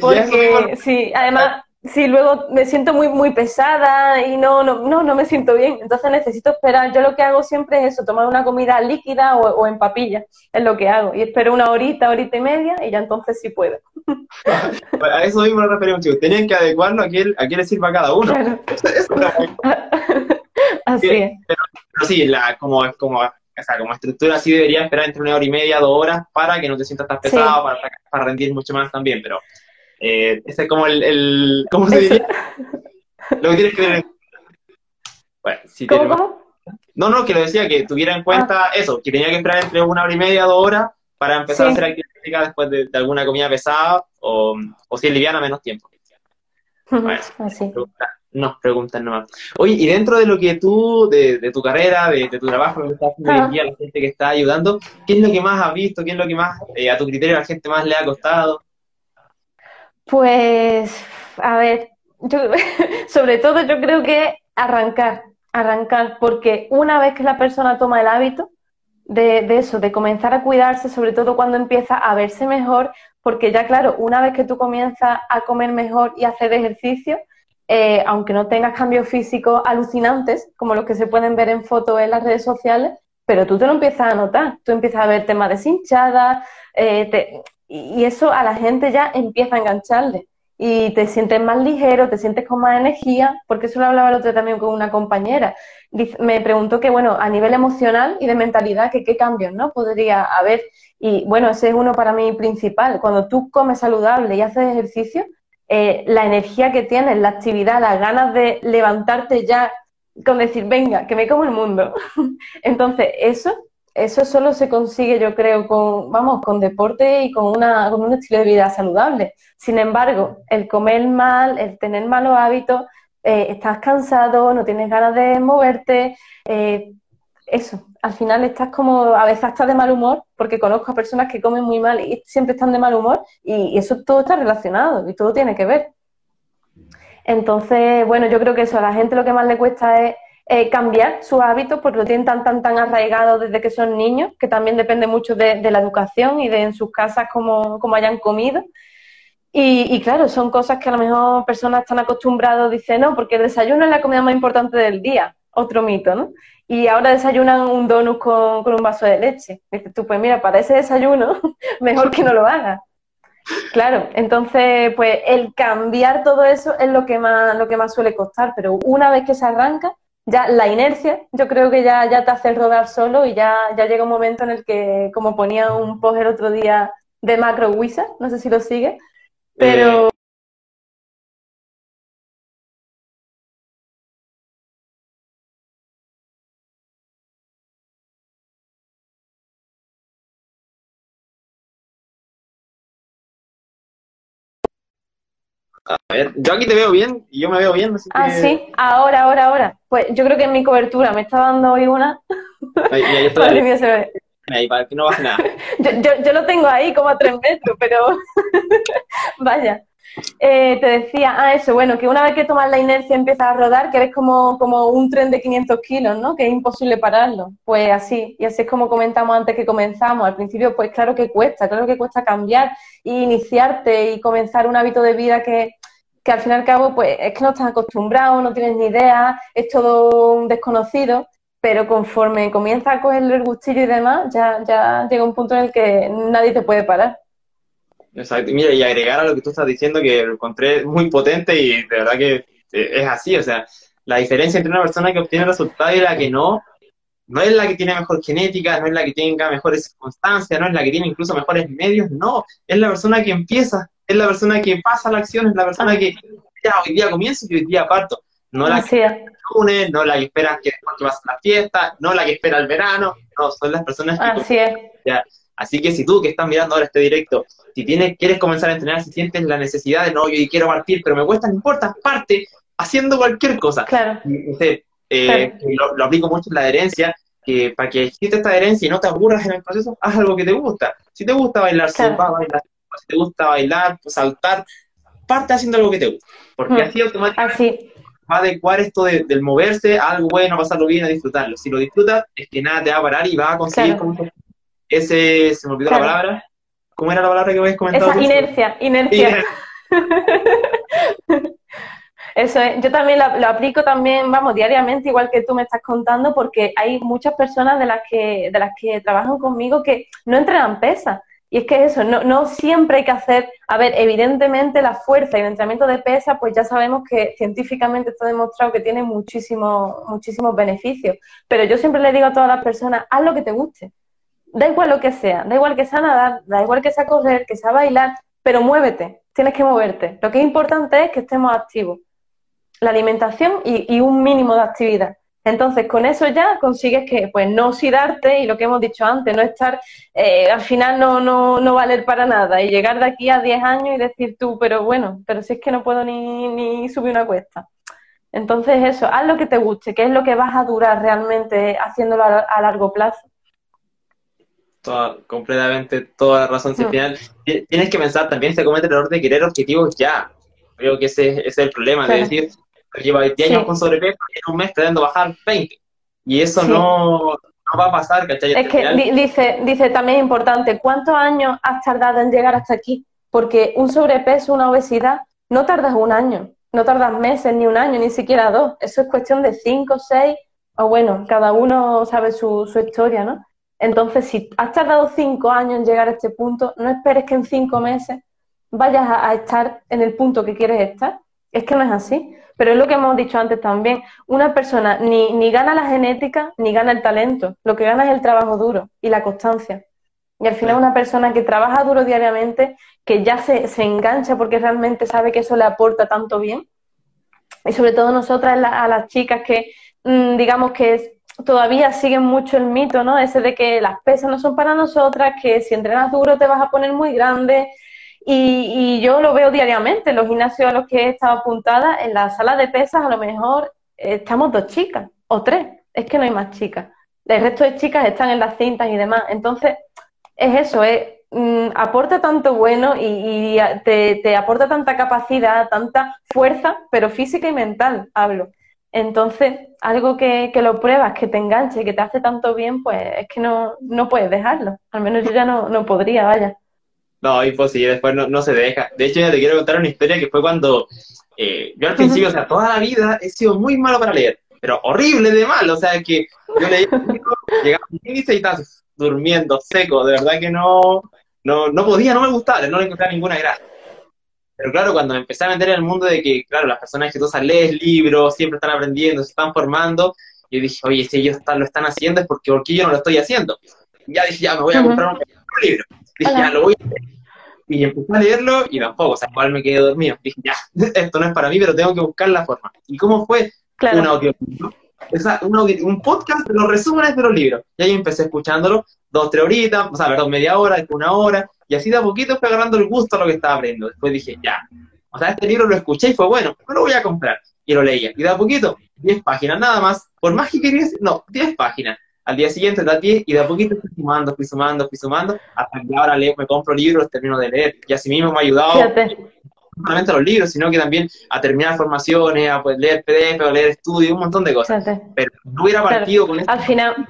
Porque, sí, además si luego me siento muy, muy pesada y no, no, no, no me siento bien. Entonces necesito esperar. Yo lo que hago siempre es eso, tomar una comida líquida o, en papilla, es lo que hago. Y espero una horita, horita y media y ya entonces sí puedo. *laughs* a eso mismo lo referimos, chicos. Tienen que adecuarlo a quién, a quién le sirva a cada uno. *laughs* *laughs* así es. Pero, sí, la, como, como, o sea, como estructura así debería esperar entre una hora y media, dos horas, para que no te sientas tan pesado, para, para rendir mucho más también, pero eh, ese es como el, el ¿cómo se diría? lo que tienes que tener bueno, si ¿Cómo, No, no, que lo decía, que tuviera en cuenta ah. eso, que tenía que esperar entre una hora y media, dos horas para empezar a hacer actividad después de, alguna comida pesada o, o, si es liviana, menos tiempo. Así. nos preguntan nomás. Oye, y dentro de lo que tú, de, de tu carrera, de, tu trabajo, que estás haciendo hoy día, la gente que está ayudando, ¿qué es lo que más has visto? ¿Qué es lo que más, eh, a tu criterio, a la gente más le ha costado? Pues, a ver, yo, *laughs* sobre todo yo creo que arrancar, arrancar, porque una vez que la persona toma el hábito de, eso, de comenzar a cuidarse, sobre todo cuando empieza a verse mejor, porque ya claro, una vez que tú comienzas a comer mejor y hacer ejercicio, eh, aunque no tengas cambios físicos alucinantes, como los que se pueden ver en fotos en las redes sociales, pero tú te lo empiezas a notar, tú empiezas a ver temas deshinchadas, eh, y eso a la gente ya empieza a engancharle. y te sientes más ligero, te sientes con más energía, porque eso lo hablaba el otro también con una compañera. Me preguntó que, bueno, a nivel emocional y de mentalidad, que qué cambios, ¿no? Podría haber. Y bueno, ese es uno para mí principal. Cuando tú comes saludable y haces ejercicio, eh, la energía que tienes, la actividad, las ganas de levantarte ya con decir, venga, que me como el mundo. *laughs* Entonces, eso eso solo se consigue, yo creo, con, vamos, con deporte y con, una, con un estilo de vida saludable. Sin embargo, el comer mal, el tener malos hábitos, eh, estás cansado, no tienes ganas de moverte, eh, eso, al final estás como, a veces estás de mal humor, porque conozco a personas que comen muy mal y siempre están de mal humor, y, y eso todo está relacionado y todo tiene que ver. Entonces, bueno, yo creo que eso a la gente lo que más le cuesta es eh, cambiar sus hábitos porque lo tienen tan, tan, tan arraigado desde que son niños, que también depende mucho de, la educación y de en sus casas cómo, hayan comido. Y, claro, son cosas que a lo mejor personas están acostumbradas, dicen, no, porque el desayuno es la comida más importante del día, otro mito, ¿no? Y ahora desayunan un donut con, con un vaso de leche. Dices tú, pues mira, para ese desayuno, *laughs* mejor que no lo hagas. Claro, entonces, pues el cambiar todo eso es lo que más, lo que más suele costar, pero una vez que se arranca, ya la inercia, yo creo que ya, ya te hace rodar solo y ya, ya llega un momento en el que, como ponía un post el otro día de Macro Wizard, no sé si lo sigue, pero... A ver, yo aquí te veo bien y yo me veo bien. Así ah, sí, ahora, ahora, ahora. Pues yo creo que en mi cobertura me está dando hoy una. Ahí, ahí está. *laughs* Ahí, para que no baje nada. *laughs* yo, yo, yo, lo tengo ahí como a tres metros, pero *laughs* vaya. Eh, te decía, ah, eso, bueno, que una vez que tomas la inercia empiezas a rodar, que eres como, como un tren de 500 kilos, ¿no? Que es imposible pararlo. Pues así, y así es como comentamos antes que comenzamos. Al principio, pues claro que cuesta, claro que cuesta cambiar e iniciarte y comenzar un hábito de vida que, que al fin y al cabo, pues es que no estás acostumbrado, no tienes ni idea, es todo un desconocido, pero conforme comienzas a coger el gustillo y demás, ya, ya llega un punto en el que nadie te puede parar. Exacto. Mira, y agregar a lo que tú estás diciendo, que lo encontré muy potente y de verdad que eh, es así. O sea, la diferencia entre una persona que obtiene resultados y la que no, no es la que tiene mejor genética, no es la que tenga mejores circunstancias, no es la que tiene incluso mejores medios, no. Es la persona que empieza, es la persona que pasa la acción, es la persona que ya hoy día comienzo y hoy día parto. No la que lunes, no la que espera que después que pase la fiesta, no la que espera el verano, no, son las personas que... Así es. Así que si tú que estás mirando ahora este directo, si tienes, quieres comenzar a entrenar, si sientes la necesidad de no, yo quiero partir, pero me cuesta, no importa, parte haciendo cualquier cosa. Claro. Eh, lo, aplico mucho en la adherencia, que para que exista esta adherencia y no te aburras en el proceso, haz algo que te gusta. Si te gusta bailar claro. bailar, si te gusta bailar, saltar, parte haciendo algo que te gusta. Porque mm. así automáticamente va a adecuar esto del moverse a algo bueno, pasarlo bien, a disfrutarlo. Si lo disfrutas, es que nada te va a parar y vas a conseguir ese, se me olvidó la palabra. ¿Cómo era la palabra que habías comentado? Esa inercia, inercia. *laughs* Eso es. Yo también lo, aplico también, vamos, diariamente, igual que tú me estás contando, porque hay muchas personas de las que, de las que trabajan conmigo que no entrenan pesa. Y es que eso, no, no siempre hay que hacer, a ver, evidentemente la fuerza y el entrenamiento de pesa, pues ya sabemos que científicamente está demostrado que tiene muchísimos, muchísimos beneficios. Pero yo siempre le digo a todas las personas, haz lo que te guste da igual lo que sea, da igual que sea nadar, da igual que sea correr, que sea bailar, pero muévete, tienes que moverte. Lo que es importante es que estemos activos. La alimentación y, un mínimo de actividad. Entonces, con eso ya consigues que, pues, no oxidarte y lo que hemos dicho antes, no estar, eh, al final no, no, no valer para nada y llegar de aquí a 10 años y decir tú, pero bueno, pero si es que no puedo ni, ni subir una cuesta. Entonces, eso, haz lo que te guste, que es lo que vas a durar realmente haciéndolo a largo plazo completamente toda la razón. Si al final tienes que pensar también, se comete el error de querer objetivos ya. Creo que ese, es el problema, de decir, lleva 20 años con sobrepeso y en un mes pretendo bajar 20. Y eso no, va a pasar, ¿cachai? Es que dice, dice también importante, ¿cuántos años has tardado en llegar hasta aquí? Porque un sobrepeso, una obesidad, no tardas un año, no tardas meses, ni un año, ni siquiera dos. Eso es cuestión de cinco, seis, o bueno, cada uno sabe su, su historia, ¿no? Entonces, si has tardado cinco años en llegar a este punto, no esperes que en cinco meses vayas a, estar en el punto que quieres estar. Es que no es así. Pero es lo que hemos dicho antes también. Una persona ni, ni gana la genética ni gana el talento. Lo que gana es el trabajo duro y la constancia. Y al final una persona que trabaja duro diariamente, que ya se, se engancha porque realmente sabe que eso le aporta tanto bien. Y sobre todo nosotras, a las chicas que, mm, digamos que todavía siguen mucho el mito, ¿no? Ese de que las pesas no son para nosotras, que si entrenas duro te vas a poner muy grande. Y, y yo lo veo diariamente en los gimnasios a los que he estado apuntada, en la sala de pesas a lo mejor estamos dos chicas o tres, es que no hay más chicas. El resto de chicas están en las cintas y demás. Entonces, es eso, es, mm, aporta tanto bueno y, te, aporta tanta capacidad, tanta fuerza, pero física y mental, hablo. Entonces, algo que, lo pruebas, que te enganche, que te hace tanto bien, pues es que no, no puedes dejarlo. Al menos yo ya no, no podría, vaya. No, imposible, después no, se deja. De hecho, ya te quiero contar una historia que fue cuando eh, yo al principio, o sea, *laughs* toda la vida he sido muy malo para leer, pero horrible de mal, o sea, que yo leía llegaba a índice y estaba durmiendo seco, de verdad que no, no, no podía, no me gustaba, no le encontraba ninguna gracia. Pero claro, cuando me empecé a meter en el mundo de que, claro, las personas que exitosas leen libros, siempre están aprendiendo, se están formando, yo dije, oye, si ellos están, lo están haciendo es porque, porque yo no lo estoy haciendo. ya dije, ya me voy a comprar un, libro. Dije, ya lo voy a leer. Y empecé a leerlo y tampoco, o sea, igual me quedé dormido. Dije, ya, *laughs* esto no es para mí, pero tengo que buscar la forma. ¿Y cómo fue? Claro. Un audio, un podcast de los resúmenes de los libros. Y ahí empecé escuchándolo dos, tres horitas, o sea, perdón, media hora, una hora, y así de a poquito fui agarrando el gusto a lo que estaba aprendiendo. Después dije, ya, o sea, este libro lo escuché y fue bueno, no lo voy a comprar. Y lo leía. Y de a poquito, 10 páginas nada más, por más que quería, no, 10 páginas. Al día siguiente da 10 y de a poquito fui sumando, fui sumando, fui sumando, hasta que ahora leo, me compro libros, termino de leer. Y así mismo me ha ayudado no solamente a los libros, sino que también a terminar formaciones, a pues, leer PDF, a leer estudios, un montón de cosas. Pero no hubiera partido con eso. Al final,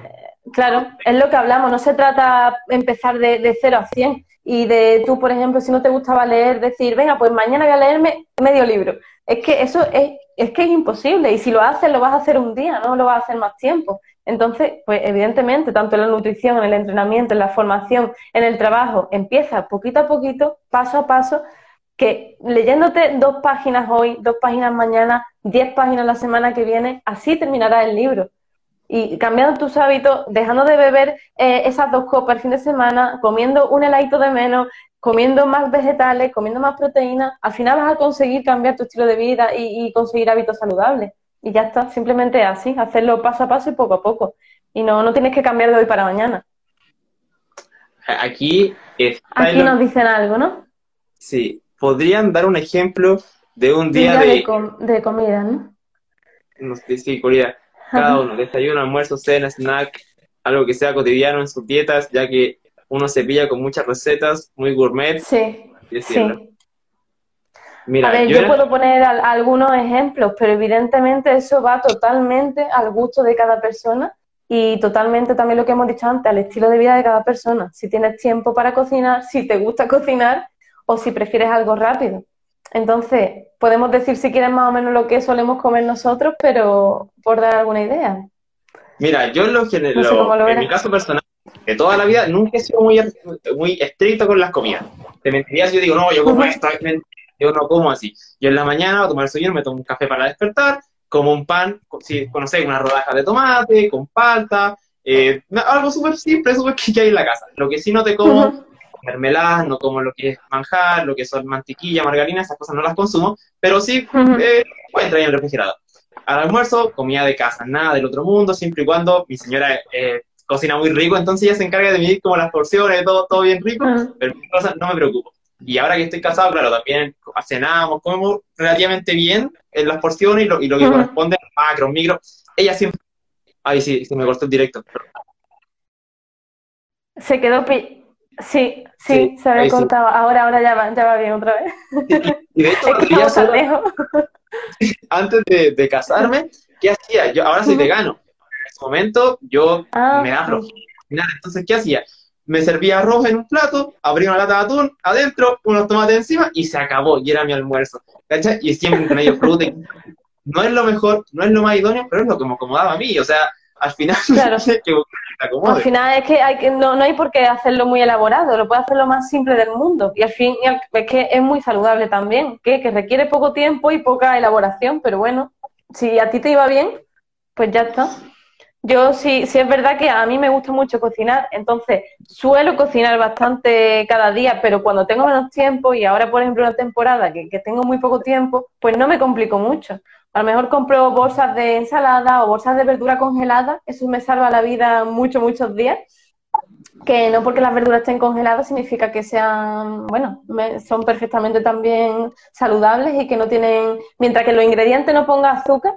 claro, es lo que hablamos, no se trata empezar de, de 0 a 100 y de tú, por ejemplo, si no te gustaba leer, decir, venga, pues mañana voy a leerme medio libro. Es que eso es, es que es imposible y si lo haces, lo vas a hacer un día, no lo vas a hacer más tiempo. Entonces, pues evidentemente, tanto en la nutrición, en el entrenamiento, en la formación, en el trabajo, empieza poquito a poquito, paso a paso, que leyéndote dos páginas hoy, dos páginas mañana, diez páginas la semana que viene, así terminará el libro. Y cambiando tus hábitos, dejando de beber eh, esas dos copas el fin de semana, comiendo un heladito de menos, comiendo más vegetales, comiendo más proteínas, al final vas a conseguir cambiar tu estilo de vida y, conseguir hábitos saludables. Y ya está, simplemente así, hacerlo paso a paso y poco a poco. Y no, no tienes que cambiar de hoy para mañana. Aquí, Aquí nos dicen algo, ¿no? Sí, ¿podrían dar un ejemplo de un día, de, de, comida, ¿no? no sé, sí, comida. Cada uno, desayuno, almuerzo, cena, snack, algo que sea cotidiano en sus dietas, ya que uno se pilla con muchas recetas, muy gourmet. Sí, sí. Mira, a ver, yo, puedo poner algunos ejemplos, pero evidentemente eso va totalmente al gusto de cada persona y totalmente también lo que hemos dicho antes, al estilo de vida de cada persona. Si tienes tiempo para cocinar, si te gusta cocinar, o si prefieres algo rápido. Entonces, podemos decir si quieres más o menos lo que solemos comer nosotros, pero por dar alguna idea. Mira, yo en lo general, en mi caso personal, de toda la vida, nunca he sido muy, muy estricto con las comidas. Te mentiría si yo digo, no, yo como esto, yo no como así. Yo en la mañana, a tomar el sueño, me tomo un café para despertar, como un pan, si conocéis, una rodaja de tomate, con palta, eh, algo súper simple, súper que hay en la casa. Lo que sí no te como mermeladas, no como lo que es manjar, lo que son mantequilla, margarina, esas cosas no las consumo, pero sí eh, pueden traer en el refrigerador. Al almuerzo, comida de casa, nada del otro mundo, siempre y cuando mi señora eh, cocina muy rico, entonces ella se encarga de medir como las porciones, todo, todo bien rico, pero no me preocupo. Y ahora que estoy casado, claro, también cenamos, comemos relativamente bien en las porciones y lo, y lo que corresponde a macro, micro. Ella siempre... Ay, sí, se me cortó el directo. Se quedó... Sí, sí, se había cortado. Ahora, ahora ya va, ya va bien otra vez. Y, de *laughs* hecho, *laughs* antes de, casarme, ¿qué hacía? Yo ahora soy vegano. En ese momento yo ah, me da. Entonces, ¿qué hacía? Me servía arroz en un plato, abría una lata de atún adentro, unos tomates encima y se acabó. Y era mi almuerzo. ¿Cachai? Y siempre con ellos fruta. No es lo mejor, no es lo más idóneo, pero es lo que me acomodaba a mí. O sea, al final *laughs* Claro. que te. Al final es que, hay que no, no hay por qué hacerlo muy elaborado, lo puedes hacer lo más simple del mundo. Y al fin y al- es que es muy saludable también, que, que requiere poco tiempo y poca elaboración, pero bueno, si a ti te iba bien, pues ya está. Yo sí, sí es verdad que a mí me gusta mucho cocinar, entonces suelo cocinar bastante cada día, pero cuando tengo menos tiempo y ahora, por ejemplo, una temporada que, que tengo muy poco tiempo, pues no me complico mucho. A lo mejor compro bolsas de ensalada o bolsas de verdura congelada, eso me salva la vida muchos, muchos días. Que no porque las verduras estén congeladas significa que sean, bueno, son perfectamente también saludables y que no tienen, mientras que los ingredientes no pongan azúcar,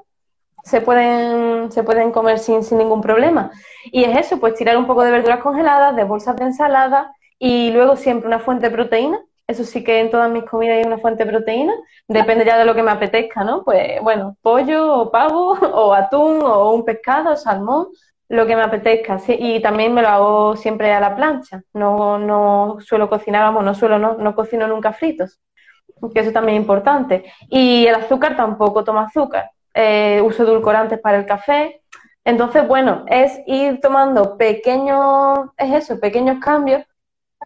se pueden, se pueden comer sin, sin ningún problema. Y es eso, pues tirar un poco de verduras congeladas, de bolsas de ensalada y luego siempre una fuente de proteína. Eso sí que en todas mis comidas hay una fuente de proteína. Depende ya de lo que me apetezca, ¿no? Pues bueno, pollo o pavo *laughs* o atún o un pescado, salmón, lo que me apetezca. Sí, y también me lo hago siempre a la plancha. No, no suelo cocinar, vamos, no suelo, no, no cocino nunca fritos. Que eso también es importante. Y el azúcar tampoco tomo azúcar. Eh, uso edulcorantes para el café. Entonces, bueno, es ir tomando pequeños, es eso, pequeños cambios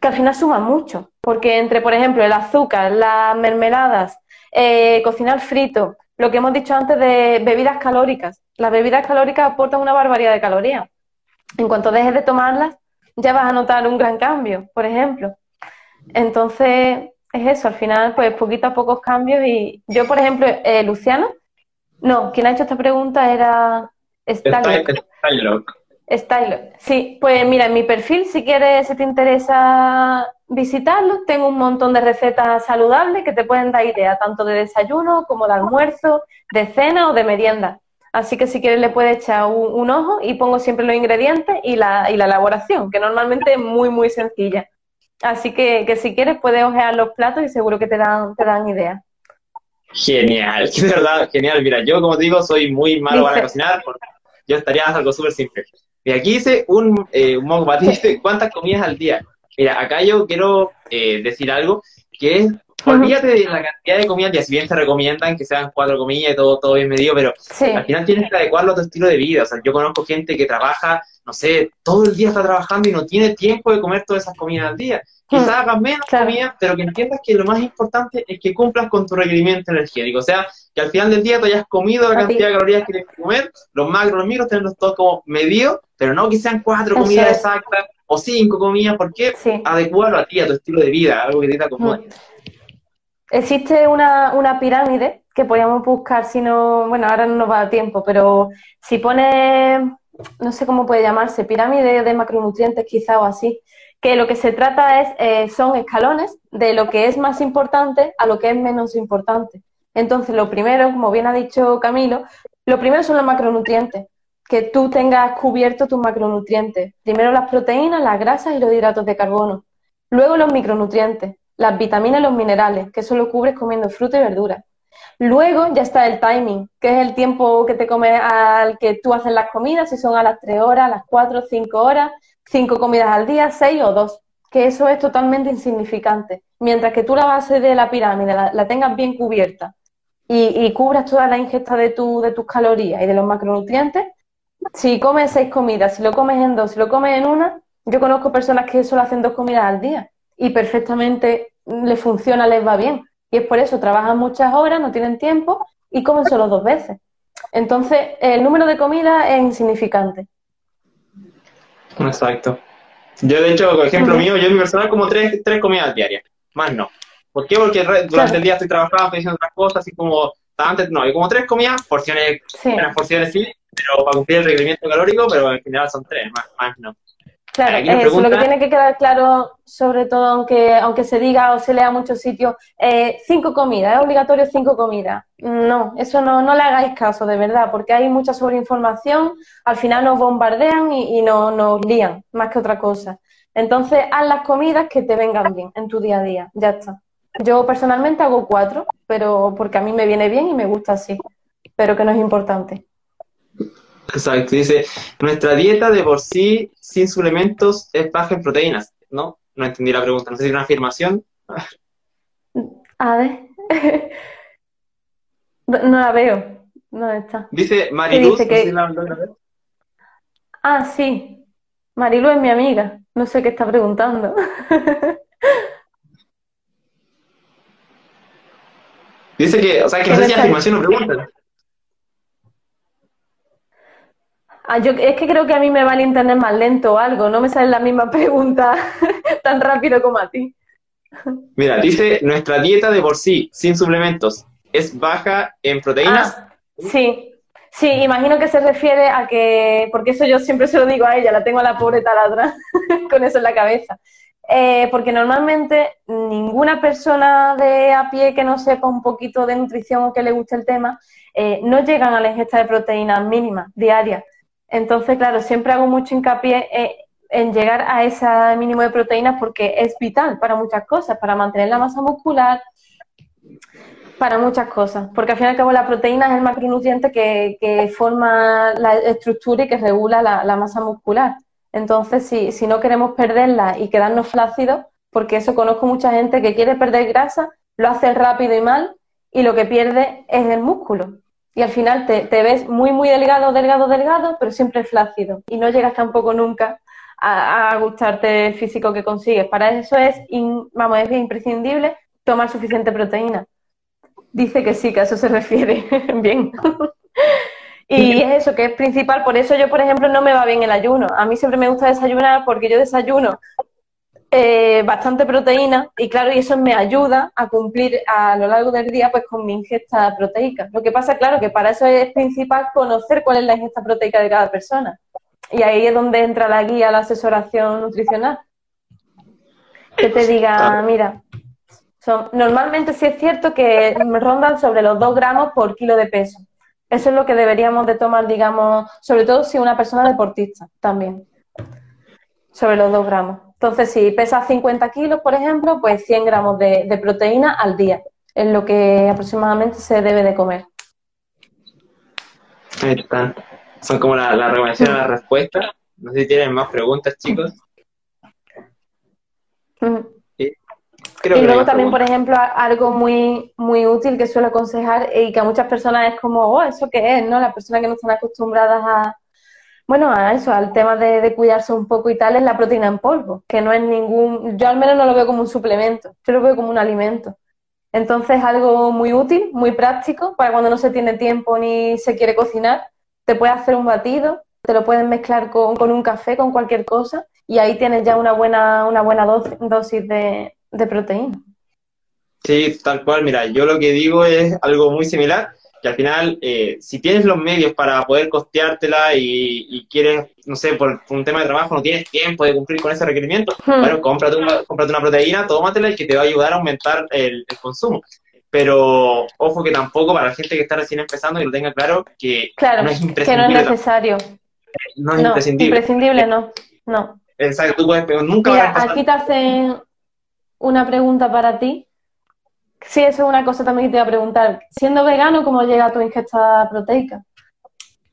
que al final suman mucho. Porque entre, por ejemplo, el azúcar, las mermeladas, eh, cocinar frito, lo que hemos dicho antes de bebidas calóricas. Las bebidas calóricas aportan una barbaridad de calorías. En cuanto dejes de tomarlas, ya vas a notar un gran cambio, por ejemplo. Entonces, es eso, al final, pues poquito a pocos cambios. Y yo, por ejemplo, eh, Luciana, no, quien ha hecho esta pregunta era Está, Starlock. está loco. Stylo. Sí, pues mira, en mi perfil, si quieres, si te interesa visitarlo, tengo un montón de recetas saludables que te pueden dar idea tanto de desayuno como de almuerzo, de cena o de merienda. Así que si quieres le puedes echar un, un ojo y pongo siempre los ingredientes y la, y la elaboración, que normalmente es muy, muy sencilla. Así que, que si quieres puedes ojear los platos y seguro que te dan, te dan idea. Genial, *laughs* de verdad, genial. Mira, yo como te digo, soy muy malo para cocinar. porque Yo estaría algo súper simple. Y aquí hice un, eh, un dice, ¿cuántas comidas al día? Mira, acá yo quiero eh, decir algo, que es, olvídate de la cantidad de comidas al día, si bien te recomiendan que sean cuatro comidas y todo, todo bien medido, pero Sí, al final tienes que adecuarlo a tu estilo de vida. O sea, yo conozco gente que trabaja, no sé, todo el día está trabajando y no tiene tiempo de comer todas esas comidas al día. Quizás hagas menos Claro. comidas, pero que entiendas que lo más importante es que cumplas con tu requerimiento energético. O sea, que al final del día tú hayas comido la A ti. cantidad de calorías que tienes que comer, los macros, los micros, tenerlos todos como medidos, pero no que sean cuatro Eso comidas es. exactas o cinco comidas, porque sí. adecuarlo a ti, a tu estilo de vida, algo que te acomode. Existe una, una pirámide que podríamos buscar si no, bueno, ahora no nos va a dar tiempo, pero si pone, no sé cómo puede llamarse, pirámide de macronutrientes quizá o así, que lo que se trata es, eh, son escalones de lo que es más importante a lo que es menos importante. Entonces, lo primero, como bien ha dicho Camilo, lo primero son los macronutrientes, que tú tengas cubierto tus macronutrientes. Primero las proteínas, las grasas y los hidratos de carbono. Luego los micronutrientes, las vitaminas y los minerales, que eso lo cubres comiendo fruta y verdura. Luego ya está el timing, que es el tiempo que te comes al que tú haces las comidas, si son a las 3 horas, a las 4, 5 horas, 5 comidas al día, 6 o 2, que eso es totalmente insignificante. Mientras que tú la base de la pirámide la, tengas bien cubierta y, cubras toda la ingesta de, tu, de tus calorías y de los macronutrientes, si comes seis comidas, si lo comes en dos, si lo comes en una, yo conozco personas que solo hacen dos comidas al día y perfectamente les funciona, les va bien. Y es por eso, trabajan muchas horas, no tienen tiempo y comen solo dos veces. Entonces, el número de comidas es insignificante. Exacto. Yo, de hecho, por ejemplo mío, yo en mi personal como tres, tres comidas diarias, más no. ¿Por qué? Porque durante Claro. el día estoy trabajando, estoy haciendo otras cosas, así como antes, no, hay como tres comidas, porciones, Sí, porciones sí, pero para cumplir el requerimiento calórico, pero en general son tres, más, más no. Claro, nos es eso. Lo que tiene que quedar claro, sobre todo aunque, aunque se diga o se lea en muchos sitios, eh, cinco comidas, es obligatorio cinco comidas. No, eso no, no le hagáis caso, de verdad, porque hay mucha sobreinformación, al final nos bombardean y, y no- nos lían, más que otra cosa. Entonces, haz las comidas que te vengan bien en tu día a día, ya está. Yo personalmente hago cuatro, pero porque a mí me viene bien y me gusta así, pero que no es importante. Exacto, dice, nuestra dieta de por sí, sin suplementos, es baja en proteínas, ¿no? No entendí la pregunta, no sé si era una afirmación. A ver. No *laughs* no la veo. ¿Dónde está? Dice Mariluz, dice no que- si la- la- la- Ah, sí. Marilu es mi amiga. No sé qué está preguntando. *laughs* Dice que, o sea, que no sé si afirmación o pregunta. Ah, yo, es que creo que a mí me va el internet más lento o algo, no me sale la misma *laughs* pregunta tan rápido como a ti. Mira, dice, nuestra dieta de por sí, sin suplementos, ¿es baja en proteínas? Ah, sí, sí, imagino que se refiere a que, porque eso yo siempre se lo digo a ella, la tengo a la pobre taladra *laughs* con eso en la cabeza. Eh, porque normalmente ninguna persona de a pie que no sepa un poquito de nutrición o que le guste el tema, eh, no llegan a la ingesta de proteínas mínimas diarias. Entonces, claro, siempre hago mucho hincapié eh, en llegar a ese mínimo de proteínas porque es vital para muchas cosas, para mantener la masa muscular, para muchas cosas. Porque al fin y al cabo la proteína es el macronutriente que, forma la estructura y que regula la, masa muscular. Entonces, si, si no queremos perderla y quedarnos flácidos, porque eso conozco mucha gente que quiere perder grasa, lo hace rápido y mal, y lo que pierde es el músculo y al final te, ves muy, muy delgado, delgado, delgado, pero siempre flácido y no llegas tampoco nunca a, gustarte el físico que consigues. Para eso es, vamos, es imprescindible tomar suficiente proteína. Dice que sí, que a eso se refiere. *laughs* bien. *laughs* y es eso que es principal. Por eso yo, por ejemplo, no me va bien el ayuno. A mí siempre me gusta desayunar porque yo desayuno eh, bastante proteína y claro, y eso me ayuda a cumplir a lo largo del día pues con mi ingesta proteica. Lo que pasa, claro, que para eso es principal conocer cuál es la ingesta proteica de cada persona. Y ahí es donde entra la guía, la asesoración nutricional. Que te diga, mira, son, normalmente sí es cierto que rondan sobre los 2 gramos por kilo de peso. Eso es lo que deberíamos de tomar, digamos, sobre todo si una persona deportista también, sobre los 2 gramos. Entonces, si pesas 50 kilos, por ejemplo, pues 100 gramos de, proteína al día es lo que aproximadamente se debe de comer. Ahí está. Son como la, la recomendación a la respuesta. No sé si tienen más preguntas, chicos. y luego también, por ejemplo, algo muy, muy útil que suelo aconsejar y que a muchas personas es como, oh, ¿eso qué es? ¿no? Las personas que no están acostumbradas a, bueno, a eso, al tema de, cuidarse un poco y tal, es la proteína en polvo, que no es ningún, yo al menos no lo veo como un suplemento, yo lo veo como un alimento. Entonces, algo muy útil, muy práctico, para cuando no se tiene tiempo ni se quiere cocinar, te puedes hacer un batido, te lo puedes mezclar con, un café, con cualquier cosa, y ahí tienes ya una buena, una buena dosis de, de proteína. Sí, tal cual, mira, yo lo que digo es algo muy similar al final, eh, si tienes los medios para poder costeártela y, quieres, no sé, por, un tema de trabajo no tienes tiempo de cumplir con ese requerimiento, hmm. bueno, cómprate una, cómprate una proteína, tómatela y que te va a ayudar a aumentar el, consumo. Pero ojo que tampoco para la gente que está recién empezando, que lo tenga claro, que no es imprescindible. Que no es necesario. No es imprescindible. Imprescindible no, no. Exacto, tú puedes, pero nunca Mira, aquí te hacen una pregunta para ti Sí, eso es una cosa también que te iba a preguntar. Siendo vegano, ¿cómo llega tu ingesta proteica?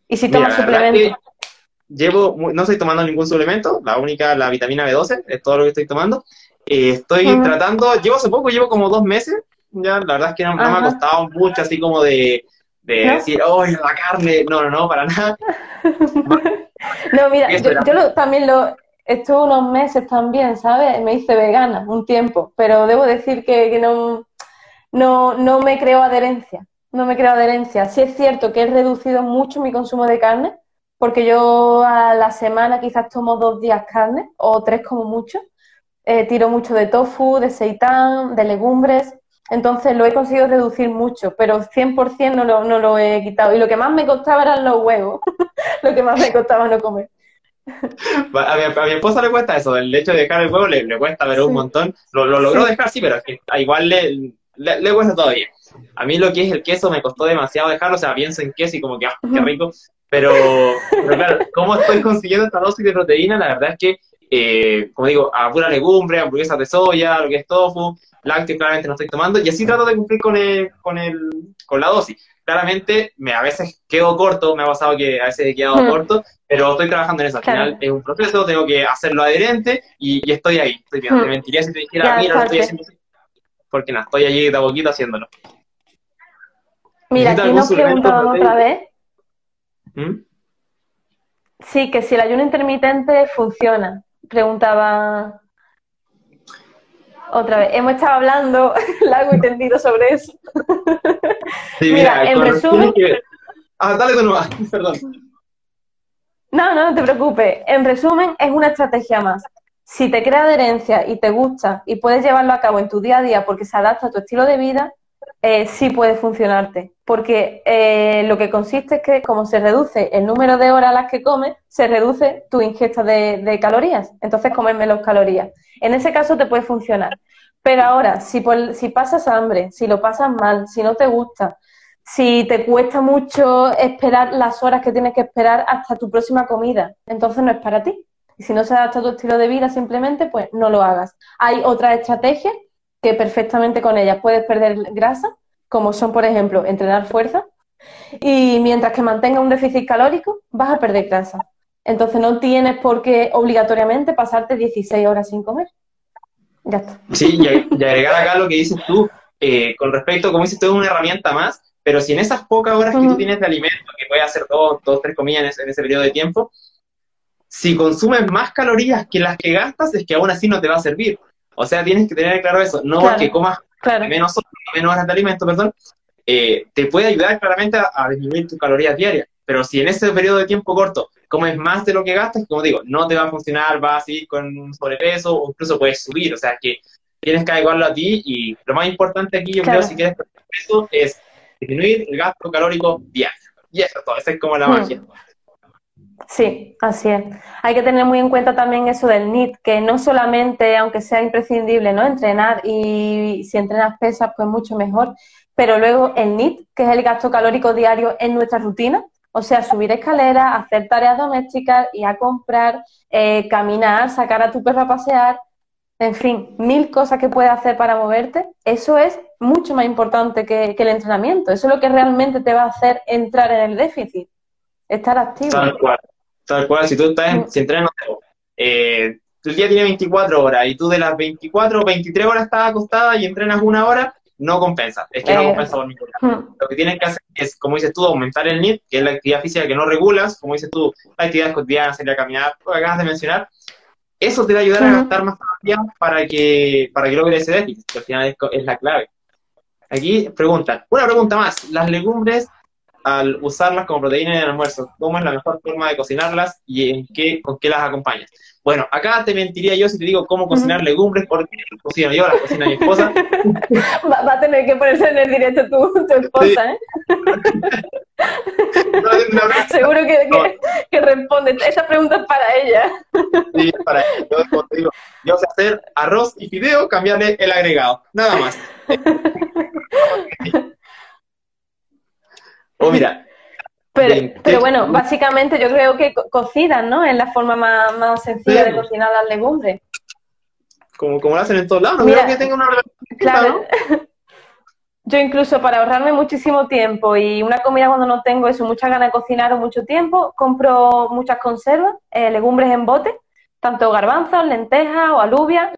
Y si tomas suplementos. Llevo, no estoy tomando ningún suplemento, la única, la vitamina B12, es todo lo que estoy tomando. Eh, estoy tratando, llevo hace poco, llevo como dos meses, ya la verdad es que no, me ha costado mucho así como de, decir, oh, la carne, no, no, no, para nada. *laughs* no, mira, yo, también lo, estuve unos meses también, ¿sabes? Me hice vegana un tiempo, pero debo decir que no, no, no me creo adherencia, no me creo adherencia. Sí es cierto que he reducido mucho mi consumo de carne, porque yo a la semana quizás tomo dos días carne, o tres como mucho. Eh, tiro mucho de tofu, de seitán, de legumbres, entonces lo he conseguido reducir mucho, pero 100% no lo, no lo he quitado. Y lo que más me costaba eran los huevos, *laughs* lo que más me costaba no comer. *laughs* A mi, a mi, esposa le cuesta eso, el hecho de dejar el huevo le, cuesta ver un montón. Lo, lo logró dejar, sí, pero es que igual le, le, cuesta todavía. A mí lo que es el queso me costó demasiado dejarlo, o sea, pienso en queso y como que, ah, qué rico, pero, claro, ¿cómo estoy consiguiendo esta dosis de proteína? La verdad es que, eh, como digo, a pura legumbre, hamburguesas de soya, lo que es tofu, lácteos claramente no estoy tomando, y así trato de cumplir con, el, con, el, con la dosis. Claramente, me, a veces quedo corto, me ha pasado que a veces he quedado corto, pero estoy trabajando en eso. Al final es un proceso, tengo que hacerlo adherente y, estoy ahí. Estoy bien. Te mentiría si te dijera, mira, no estoy haciendo porque nada, estoy allí de a poquito haciéndolo. Mira, aquí nos preguntaban otra vez. ¿Mm? Sí, que si el ayuno intermitente funciona, preguntaba otra vez. Hemos estado hablando *laughs* largo y tendido sobre eso. Sí, mira, en resumen... Ah, dale de nuevo, *laughs* perdón. No, no, no te preocupes. En resumen, es una estrategia más. Si te crea adherencia y te gusta y puedes llevarlo a cabo en tu día a día porque se adapta a tu estilo de vida, eh, sí puede funcionarte. Porque eh, lo que consiste es que como se reduce el número de horas a las que comes, se reduce tu ingesta de, calorías. Entonces comes menos calorías. En ese caso te puede funcionar. Pero ahora, si, si pasas hambre, si lo pasas mal, si no te gusta, si te cuesta mucho esperar las horas que tienes que esperar hasta tu próxima comida, entonces no es para ti. Y si no se adapta a tu estilo de vida simplemente, pues no lo hagas. Hay otras estrategias que perfectamente con ellas puedes perder grasa, como son, por ejemplo, entrenar fuerza, y mientras que mantenga un déficit calórico, vas a perder grasa. Entonces no tienes por qué obligatoriamente pasarte 16 horas sin comer. Ya está. Sí, y, agregar acá lo que dices tú, eh, con respecto, como dices tú, es una herramienta más, pero si en esas pocas horas que tú tienes de alimento, que puedes hacer dos, dos tres comidas en ese, periodo de tiempo, si consumes más calorías que las que gastas, es que aún así no te va a servir. O sea, tienes que tener claro eso. No que comas menos, horas de alimento, perdón, eh, te puede ayudar claramente a, disminuir tus calorías diarias. Pero si en ese periodo de tiempo corto comes más de lo que gastas, como digo, no te va a funcionar, vas a seguir con sobrepeso o incluso puedes subir. O sea, que tienes que adecuarlo a ti y lo más importante aquí, yo creo, si quieres eso, es disminuir el gasto calórico diario. Y eso todo, esa es como la hmm. magia. Sí, así es. Hay que tener muy en cuenta también eso del NIT, que no solamente, aunque sea imprescindible, ¿no? Entrenar y si entrenas pesas, pues mucho mejor, pero luego el NIT, que es el gasto calórico diario en nuestra rutina, o sea, subir escaleras, hacer tareas domésticas, ir a comprar, eh, caminar, sacar a tu perro a pasear, en fin, mil cosas que puedes hacer para moverte, eso es mucho más importante que, el entrenamiento. Eso es lo que realmente te va a hacer entrar en el déficit, estar activo. Tal cual, tal cual. Si tú estás, mm. si entrenas, eh, tu día tiene 24 horas y tú de las 24 23 horas estás acostada y entrenas una hora, no compensa. Es que no eh, compensa por ningún mm. Lo que tienes que hacer es, como dices tú, aumentar el NIT, que es la actividad física que no regulas, como dices tú, actividades cotidianas, salir a caminar, lo que acabas de mencionar, eso te va a ayudar a gastar más energía para que, para que logres ese déficit, que al final es, la clave. Aquí preguntan, una pregunta más, las legumbres, al usarlas como proteína en el almuerzo, ¿cómo es la mejor forma de cocinarlas y en qué, con qué las acompañas? Bueno, acá te mentiría yo si te digo cómo cocinar legumbres, porque cocino yo, las cocina mi esposa. *laughs* Va, a tener que ponerse en el directo tu, tu esposa, ¿eh? Seguro que, que, responde. Esa pregunta es para ella. Sí, para ella. Yo, digo, yo sé hacer arroz y fideo, cambiarle el agregado. Nada más. *laughs* o mira, *laughs* pero, pero, bueno, básicamente yo creo que cocidan, ¿no? Es la forma más, más sencilla de cocinar las legumbres. Como, como lo hacen en todos lados, no Mira, que tenga una Claro. *laughs* Yo incluso para ahorrarme muchísimo tiempo y una comida cuando no tengo eso, muchas ganas de cocinar o mucho tiempo, compro muchas conservas, eh, legumbres en bote, tanto garbanzos, lentejas o alubias,